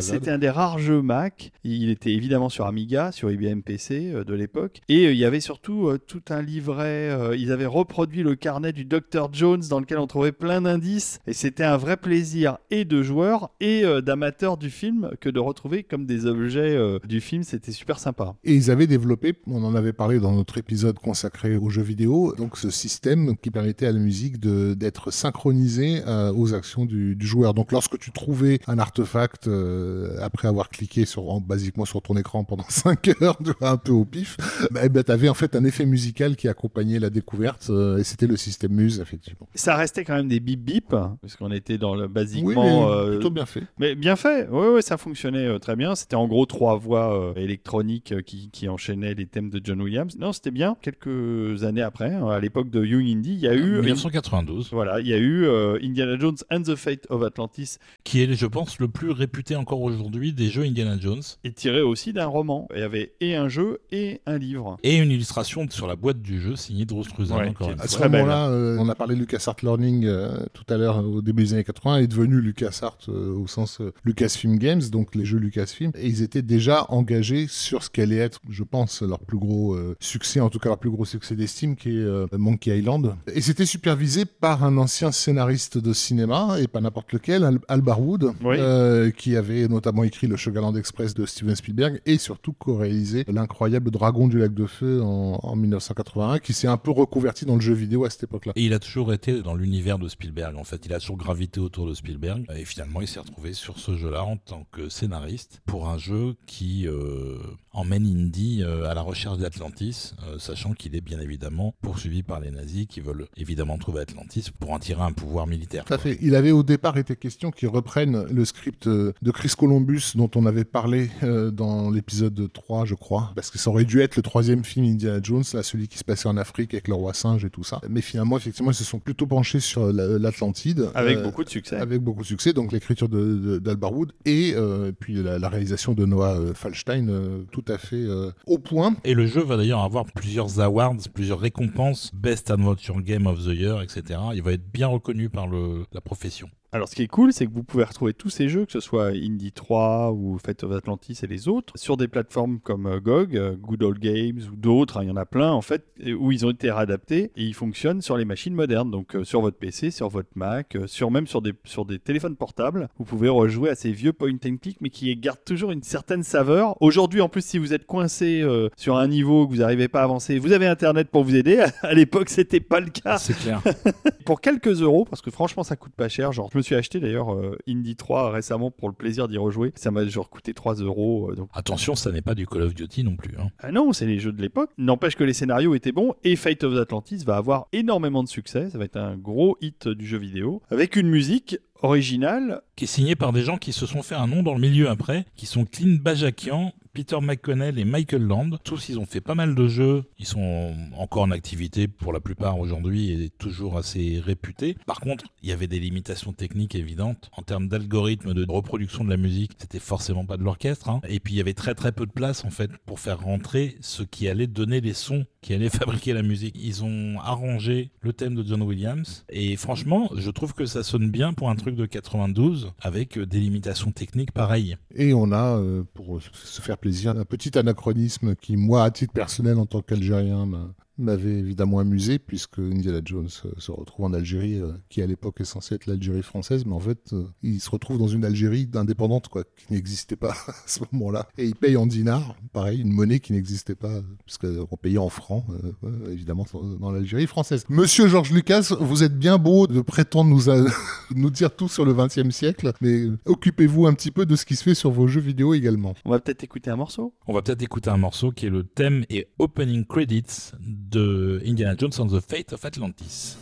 C'était un des rares jeux Mac. Il était évidemment sur Amiga, sur IBM PC euh, de l'époque. Et euh, il y avait surtout euh, tout un livret. ils avaient reproduit le carnet du Dr. Jones dans lequel on trouvait plein d'indices. Et c'était un vrai plaisir et de joueurs et euh, d'amateurs du film que de retrouver comme des objets euh, du film. C'était super sympa. Et ils avaient développé, on en avait parlé dans notre épisode consacré aux jeux vidéo, donc ce système qui permettait à la musique d'être synchronisée euh, aux actions du, du joueur. Donc lorsque tu trouvais un artefact après avoir cliqué sur, en- basiquement sur ton écran pendant 5 heures, un peu au pif, bah, tu avais en fait un effet musical qui accompagnait la découverte et c'était le système Muse effectivement. Ça restait quand même des bip bip parce qu'on était dans le Oui, basiquement. mais euh, plutôt bien fait. Mais bien fait, ouais, ouais, ça fonctionnait euh, très bien. C'était en gros trois voix euh, électroniques euh, qui, qui enchaînaient les thèmes de John Williams. Non, c'était bien. Quelques années après, hein, à l'époque de Young Indy, il y a eu, 1992, voilà, il y a eu euh, Indiana Jones and the Fate of Atlantis, qui est, je pense, le plus réputé encore aujourd'hui des jeux Indiana Jones. et tiré aussi d'un roman. Il y avait et un jeu et un livre. Et une illustration sur la boîte du jeu signée Ouais, qui une est À ce belle. moment-là, euh, on a parlé de LucasArts Learning euh, tout à l'heure au début des années 80, est devenu LucasArts euh, au sens euh, Lucasfilm Games, donc les jeux Lucasfilm, et ils étaient déjà engagés sur ce qu'allait être, je pense, leur plus gros euh, succès, en tout cas leur plus gros succès d'estime, qui est euh, Monkey Island. Et c'était supervisé par un ancien scénariste de cinéma, et pas n'importe lequel, Al, Al Barwood, Oui. euh, qui avait notamment écrit le Sugarland Express de Steven Spielberg, et surtout co-réalisé l'incroyable Dragon du lac de feu en, en 1981, qui s'est un peu reconverti dans le jeu vidéo à cette époque-là. Et il a toujours été dans l'univers de Spielberg, en fait. Il a toujours gravité autour de Spielberg. Et finalement, il s'est retrouvé sur ce jeu-là en tant que scénariste pour un jeu qui euh, emmène Indy euh, à la recherche d'Atlantis, euh, sachant qu'il est bien évidemment poursuivi par les nazis qui veulent évidemment trouver Atlantis pour en tirer un pouvoir militaire. Tout à fait. Il avait au départ été question qu'ils reprennent le script de Chris Columbus dont on avait parlé euh, dans l'épisode 3, je crois, parce que ça aurait dû être le troisième film Indiana Jones, là, celui qui se passait en Afrique avec le roi singe et tout ça. Mais finalement, effectivement, ils se sont plutôt penchés sur la- l'Atlantide. Avec euh, beaucoup de succès. Avec beaucoup de succès, donc l'écriture d'Albar Wood et euh, puis la, la réalisation de Noah euh, Fallstein, euh, tout à fait au point. Et le jeu va d'ailleurs avoir plusieurs awards, plusieurs récompenses, Best Adventure Game of the Year, etc. Il va être bien reconnu par le, la profession. Alors, ce qui est cool, c'est que vous pouvez retrouver tous ces jeux, que ce soit Indie 3 ou Fate of Atlantis et les autres, sur des plateformes comme euh, GOG, euh, Good Old Games ou d'autres. hein, Il y en a plein, en fait, où ils ont été réadaptés et ils fonctionnent sur les machines modernes. Donc, euh, sur votre PC, sur votre Mac, euh, sur même sur des, sur des téléphones portables. Vous pouvez rejouer à ces vieux point and click, mais qui gardent toujours une certaine saveur. Aujourd'hui, en plus, si vous êtes coincé euh, sur un niveau que vous n'arrivez pas à avancer, vous avez Internet pour vous aider. À l'époque, c'était pas le cas C'est clair. pour quelques euros, parce que franchement ça coûte pas cher. Genre, je me suis acheté d'ailleurs euh, Indie 3 récemment pour le plaisir d'y rejouer. Ça m'a genre coûté 3 euros. euh, donc... Attention, ça n'est pas du Call of Duty non plus. hein. Ah non, c'est les jeux de l'époque. N'empêche que les scénarios étaient bons et Fate of Atlantis va avoir énormément de succès. Ça va être un gros hit du jeu vidéo avec une musique originale. qui est signé par des gens qui se sont fait un nom dans le milieu après, qui sont Clint Bajakian, Peter McConnell et Michael Land. Tous, ils ont fait pas mal de jeux. Ils sont encore en activité pour la plupart aujourd'hui et toujours assez réputés. Par contre, il y avait des limitations techniques évidentes. En termes d'algorithme de reproduction de la musique, c'était forcément pas de l'orchestre. hein. Et puis, il y avait très très peu de place en fait pour faire rentrer ce qui allait donner les sons qui allaient fabriquer la musique. Ils ont arrangé le thème de John Williams. Et franchement, je trouve que ça sonne bien pour un truc de 92 avec des limitations techniques pareilles. Et on a, euh, pour se faire un petit anachronisme qui, moi, à titre personnel, en tant qu'Algérien, m'avait évidemment amusé, puisque Indiana Jones euh, se retrouve en Algérie, euh, qui à l'époque est censée être l'Algérie française, mais en fait, euh, il se retrouve dans une Algérie indépendante, quoi, qui n'existait pas à ce moment-là. Et il paye en dinars, pareil, une monnaie qui n'existait pas, puisqu'on payait en francs, évidemment, dans l'Algérie française. Monsieur Georges Lucas, vous êtes bien beau de prétendre nous, a- nous dire tout sur le XXe siècle, mais occupez-vous un petit peu de ce qui se fait sur vos jeux vidéo également. On va peut-être écouter un morceau? On va peut-être écouter un morceau qui est le thème et opening credits de Indiana Jones and the Fate of Atlantis.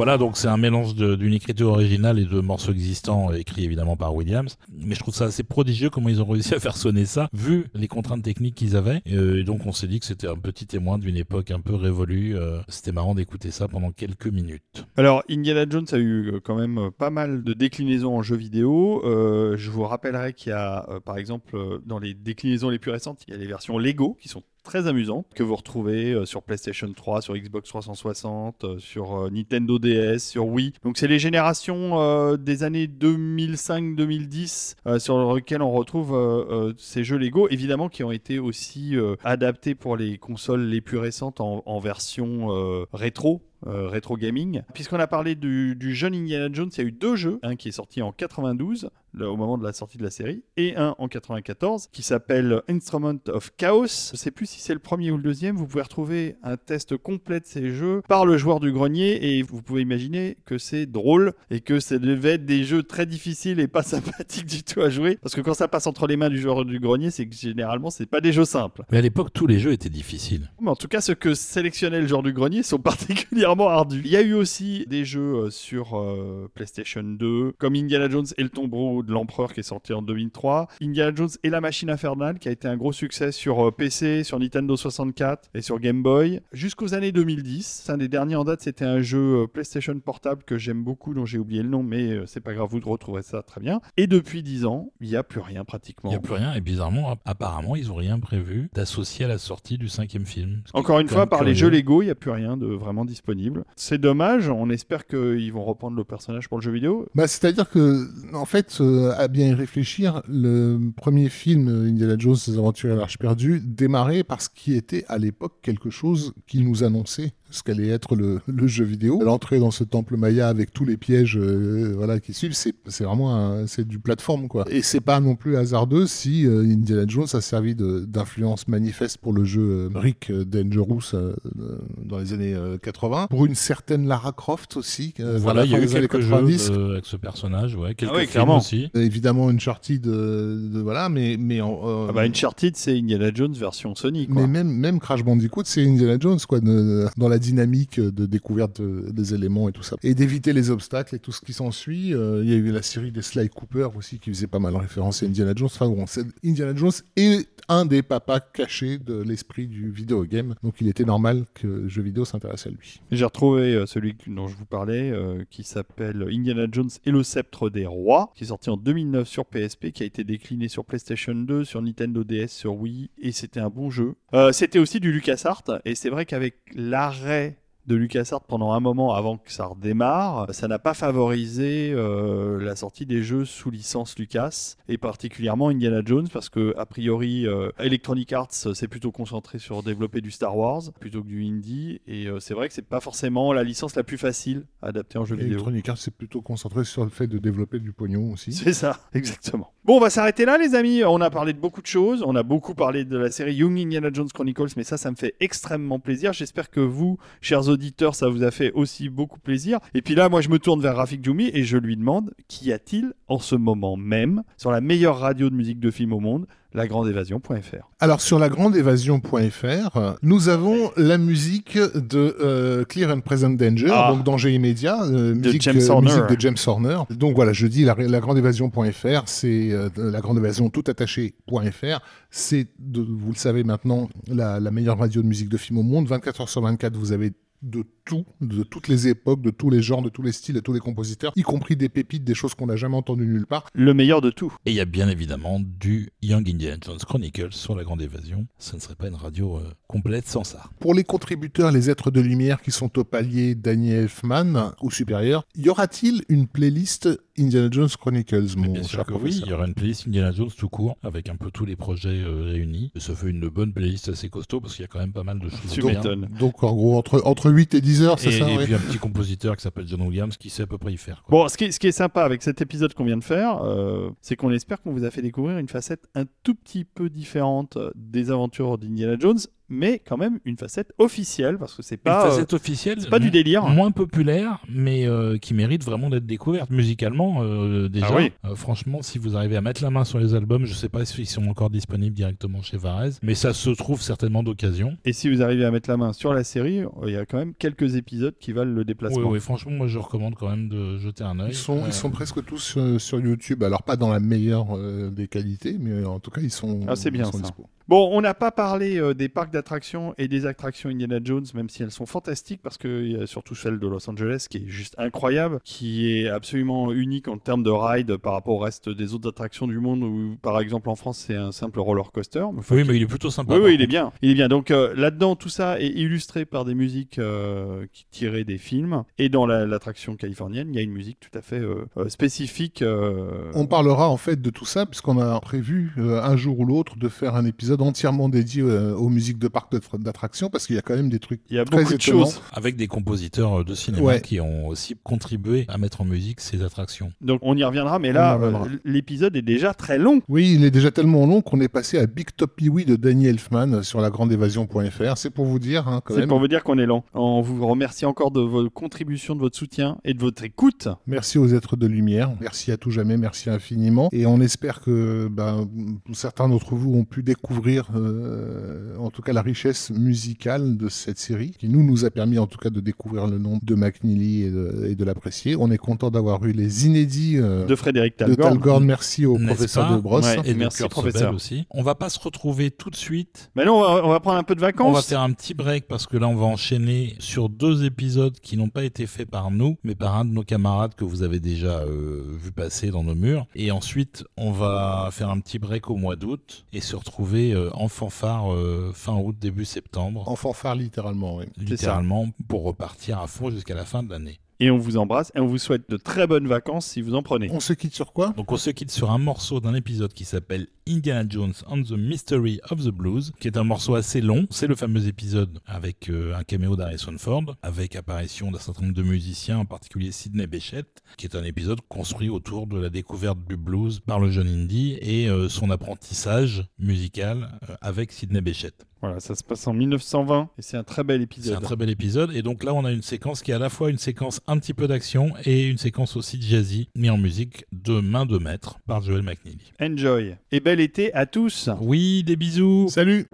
Voilà, donc c'est un mélange d'une écriture originale et de morceaux existants écrits évidemment par Williams. Mais je trouve ça assez prodigieux comment ils ont réussi à faire sonner ça, vu les contraintes techniques qu'ils avaient. Et, euh, donc on s'est dit que c'était un petit témoin d'une époque un peu révolue. Euh, c'était marrant d'écouter ça pendant quelques minutes. Alors, Indiana Jones a eu euh, quand même euh, pas mal de déclinaisons en jeux vidéo. Euh, je vous rappellerai qu'il y a, euh, par exemple, euh, dans les déclinaisons les plus récentes, il y a les versions Lego qui sont très amusantes, que vous retrouvez euh, sur PlayStation 3, sur Xbox 360, euh, sur euh, Nintendo DS, sur Wii. Donc, c'est les générations euh, des années 2005-2010 euh, sur lesquelles on retrouve ces jeux Lego, évidemment, qui ont été aussi adaptés pour les consoles les plus récentes en, en version rétro euh, rétro gaming. Puisqu'on a parlé du, du jeune Indiana Jones, il y a eu deux jeux, un qui est sorti en 92, là, au moment de la sortie de la série, et un en 94 qui s'appelle Instrument of Chaos. Je sais plus si c'est le premier ou le deuxième. Vous pouvez retrouver un test complet de ces jeux par le joueur du grenier et vous pouvez imaginer que c'est drôle et que ça devait être des jeux très difficiles et pas sympathiques du tout à jouer. Parce que quand ça passe entre les mains du joueur du grenier, c'est que généralement c'est pas des jeux simples. Mais à l'époque, tous les jeux étaient difficiles. Mais en tout cas, ceux que sélectionnait le genre du grenier sont particulièrement ardus. Il y a eu aussi des jeux euh, sur euh, PlayStation 2, comme Indiana Jones et le tombeau de l'empereur qui est sorti en 2003, Indiana Jones et la machine infernale qui a été un gros succès sur euh, PC, sur Nintendo 64 et sur Game Boy, jusqu'aux années 2010. Un des derniers en date, c'était un jeu euh, PlayStation portable que j'aime beaucoup, dont j'ai oublié le nom, mais euh, c'est pas grave, vous retrouverez ça très bien. Et depuis 10 ans, il n'y a plus rien pratiquement. Il n'y a plus rien, et bizarrement, app- apparemment, ils ont rien prévu d'associer à la sortie du cinquième film. Encore une fois, par les jeux Lego, il n'y a plus rien de vraiment disponible. C'est dommage, on espère qu'ils vont reprendre le personnage pour le jeu vidéo. Bah, C'est-à-dire que, en fait, euh, à bien y réfléchir, le premier film, euh, Indiana Jones, les aventures à l'Arche perdue, démarrait par ce qui était à l'époque quelque chose qui nous annonçait ce qu'allait être le, le jeu vidéo. L'entrée dans ce temple maya avec tous les pièges euh, voilà, qui suivent, c'est c'est vraiment un- c'est du plateforme. quoi. Et c'est pas non plus hasardeux si euh, Indiana Jones a servi de- d'influence manifeste pour le jeu euh, Rick Dangerous euh, euh, dans les années euh, 80. Pour une certaine Lara Croft aussi. euh, Voilà, il y a eu quelques 90. jeux de- avec ce personnage, ouais, quelques oui, films clairement. aussi. Euh, Évidemment, Uncharted, de, de- voilà, mais mais en, euh, Ah bah, Uncharted, c'est Indiana Jones version Sony. Quoi. mais même même Crash Bandicoot, c'est Indiana Jones quoi, de- dans la dynamique de découverte de- des éléments et tout ça, et d'éviter les obstacles et tout ce qui s'ensuit. Euh, Il y a eu la série des Sly Cooper aussi qui faisait pas mal référence à Indiana Jones. Enfin bon, Indiana Jones est un des papas cachés de l'esprit du vidéo game, donc il était normal que le jeu vidéo s'intéresse à lui. J'ai retrouvé euh, celui dont je vous parlais, euh, qui s'appelle Indiana Jones et le sceptre des rois, qui est sorti en 2009 sur PSP, qui a été décliné sur PlayStation 2, sur Nintendo DS, sur Wii, et c'était un bon jeu. C'était aussi du LucasArts, et c'est vrai qu'avec l'arrêt vrai de LucasArts pendant un moment avant que ça redémarre, ça n'a pas favorisé euh, la sortie des jeux sous licence Lucas et particulièrement Indiana Jones parce que a priori euh, Electronic Arts s'est plutôt concentré sur développer du Star Wars plutôt que du indie et euh, c'est vrai que c'est pas forcément la licence la plus facile à adapter en jeu vidéo. Electronic Arts s'est plutôt concentré sur le fait de développer du pognon aussi. C'est ça, exactement. Bon, on va s'arrêter là, les amis. On a parlé de beaucoup de choses. On a beaucoup parlé de la série Young Indiana Jones Chronicles, mais ça, ça me fait extrêmement plaisir. J'espère que vous, chers auditeurs, ça vous a fait aussi beaucoup plaisir. Et puis là, moi, je me tourne vers Rafik Djoumi et je lui demande qu'y a-t-il en ce moment même sur la meilleure radio de musique de film au monde, lagrandeévasion.fr. Alors sur lagrandeévasion.fr, nous avons la musique de euh, Clear and Present Danger, Ah. donc danger immédiat, euh, De musique, James euh, Horner. musique de James Horner. Donc voilà, je dis la, lagrandeévasion.fr, c'est euh, la grande évasion tout attaché.fr. C'est, de- vous le savez maintenant, la, la meilleure radio de musique de film au monde. 24 heures sur 24, vous avez de tout, de toutes les époques, de tous les genres, de tous les styles, de tous les compositeurs, y compris des pépites, des choses qu'on n'a jamais entendues nulle part. Le meilleur de tout. Et il y a bien évidemment du Young Indiana Jones Chronicles sur la Grande Évasion. Ça ne serait pas une radio euh, complète sans ça. Pour les contributeurs, les êtres de lumière qui sont au palier Daniel Elfman ou supérieur, y aura-t-il une playlist Indiana Jones Chronicles, mon bien cher sûr que oui, il y aura une playlist Indiana Jones tout court, avec un peu tous les projets euh, réunis. Et ça fait une bonne playlist assez costaud, parce qu'il y a quand même pas mal de choses bien. m'étonnes. Donc en gros, entre, entre 8 et 10 c'est Et, ça et ouais puis un petit compositeur qui s'appelle John Williams qui sait à peu près y faire. quoi. Bon, ce qui, est, ce qui est sympa avec cet épisode qu'on vient de faire, euh, c'est qu'on espère qu'on vous a fait découvrir une facette un tout petit peu différente des aventures d'Indiana Jones, mais quand même une facette officielle parce que c'est Une pas, euh, facette officielle, c'est pas du délire. Moins populaire, mais euh, qui mérite vraiment d'être découverte musicalement euh, déjà. Ah oui. Euh, franchement, si vous arrivez à mettre la main sur les albums, je sais pas s'ils sont encore disponibles directement chez Varese, mais ça se trouve certainement d'occasion. Et si vous arrivez à mettre la main sur la série, euh, il y a quand même quelques épisodes qui valent le Oui, déplacement. oui, franchement, moi je recommande quand même de jeter un œil. Ils sont, ils sont presque tous sur YouTube. Alors, pas dans la meilleure euh, des qualités, mais en tout cas, ils sont, Ah, c'est bien, ils sont ça. dispo. Bon, on n'a pas parlé euh, des parcs d'attractions et des attractions Indiana Jones, même si elles sont fantastiques, parce qu'il y a surtout celle de Los Angeles qui est juste incroyable, qui est absolument unique en termes de ride par rapport au reste des autres attractions du monde, où par exemple en France c'est un simple roller coaster. mais Oui, mais il est plutôt sympa. Oui, oui, il est bien. Il est bien. Donc euh, là-dedans, tout ça est illustré par des musiques euh, qui tirées des films. Et dans la- l'attraction californienne, il y a une musique tout à fait euh, euh, spécifique. euh, On parlera en fait de tout ça, puisqu'on a prévu euh, un jour ou l'autre de faire un épisode entièrement dédié euh, aux musiques de parcs d'attractions, parce qu'il y a quand même des trucs Il y a très beaucoup de choses. Avec des compositeurs de cinéma Ouais. qui ont aussi contribué à mettre en musique ces attractions. Donc on y reviendra, mais là, euh, l'épisode est déjà très long. Oui, il est déjà tellement long qu'on est passé à Big Top Pee-Wee de Danny Elfman sur lagrandeévasion.fr. C'est pour vous dire, hein, C'est pour vous dire qu'on est lent. On vous remercie encore de votre contribution, de votre soutien et de votre écoute. Merci aux êtres de lumière. Merci à tout jamais. Merci infiniment. Et on espère que ben, certains d'entre vous ont pu découvrir, euh, en tout cas, la richesse musicale de cette série, qui nous nous a permis, en tout cas, de découvrir le nom de McNeely et de, et de l'apprécier. On est content d'avoir eu les inédits euh, De Frédéric de Talgorn. Merci au professeur de Brosse. Ouais. Et de Merci, professeur. Aussi. On va pas se retrouver tout de suite. Mais non, on va, on va prendre un peu de vacances. On va faire un petit break parce que là, on va enchaîner sur deux épisodes qui n'ont pas été faits par nous, mais par un de nos camarades que vous avez déjà euh, vu passer dans nos murs. Et ensuite, on va faire un petit break au mois d'août et se retrouver euh, en fanfare euh, fin août, début septembre, En fanfare, littéralement, oui. littéralement, pour repartir à fond jusqu'à la fin de l'année. Et on vous embrasse et on vous souhaite de très bonnes vacances si vous en prenez. On se quitte sur quoi? Donc on se quitte sur un morceau d'un épisode qui s'appelle Indiana Jones and the Mystery of the Blues, qui est un morceau assez long. C'est le fameux épisode avec euh, un caméo d'Harrison Ford, avec apparition d'un certain nombre de musiciens, en particulier Sidney Bechet, qui est un épisode construit autour de la découverte du blues par le jeune Indy et euh, son apprentissage musical euh, avec Sidney Bechet. Voilà, ça se passe en 1920 et c'est un très bel C'est épisode. un très bel épisode et donc là on a une séquence qui est à la fois une séquence un petit peu d'action et une séquence aussi jazzy, mis en musique de main de maître par Joel McNeely. Enjoy. Et bel été à tous. Oui, des bisous Salut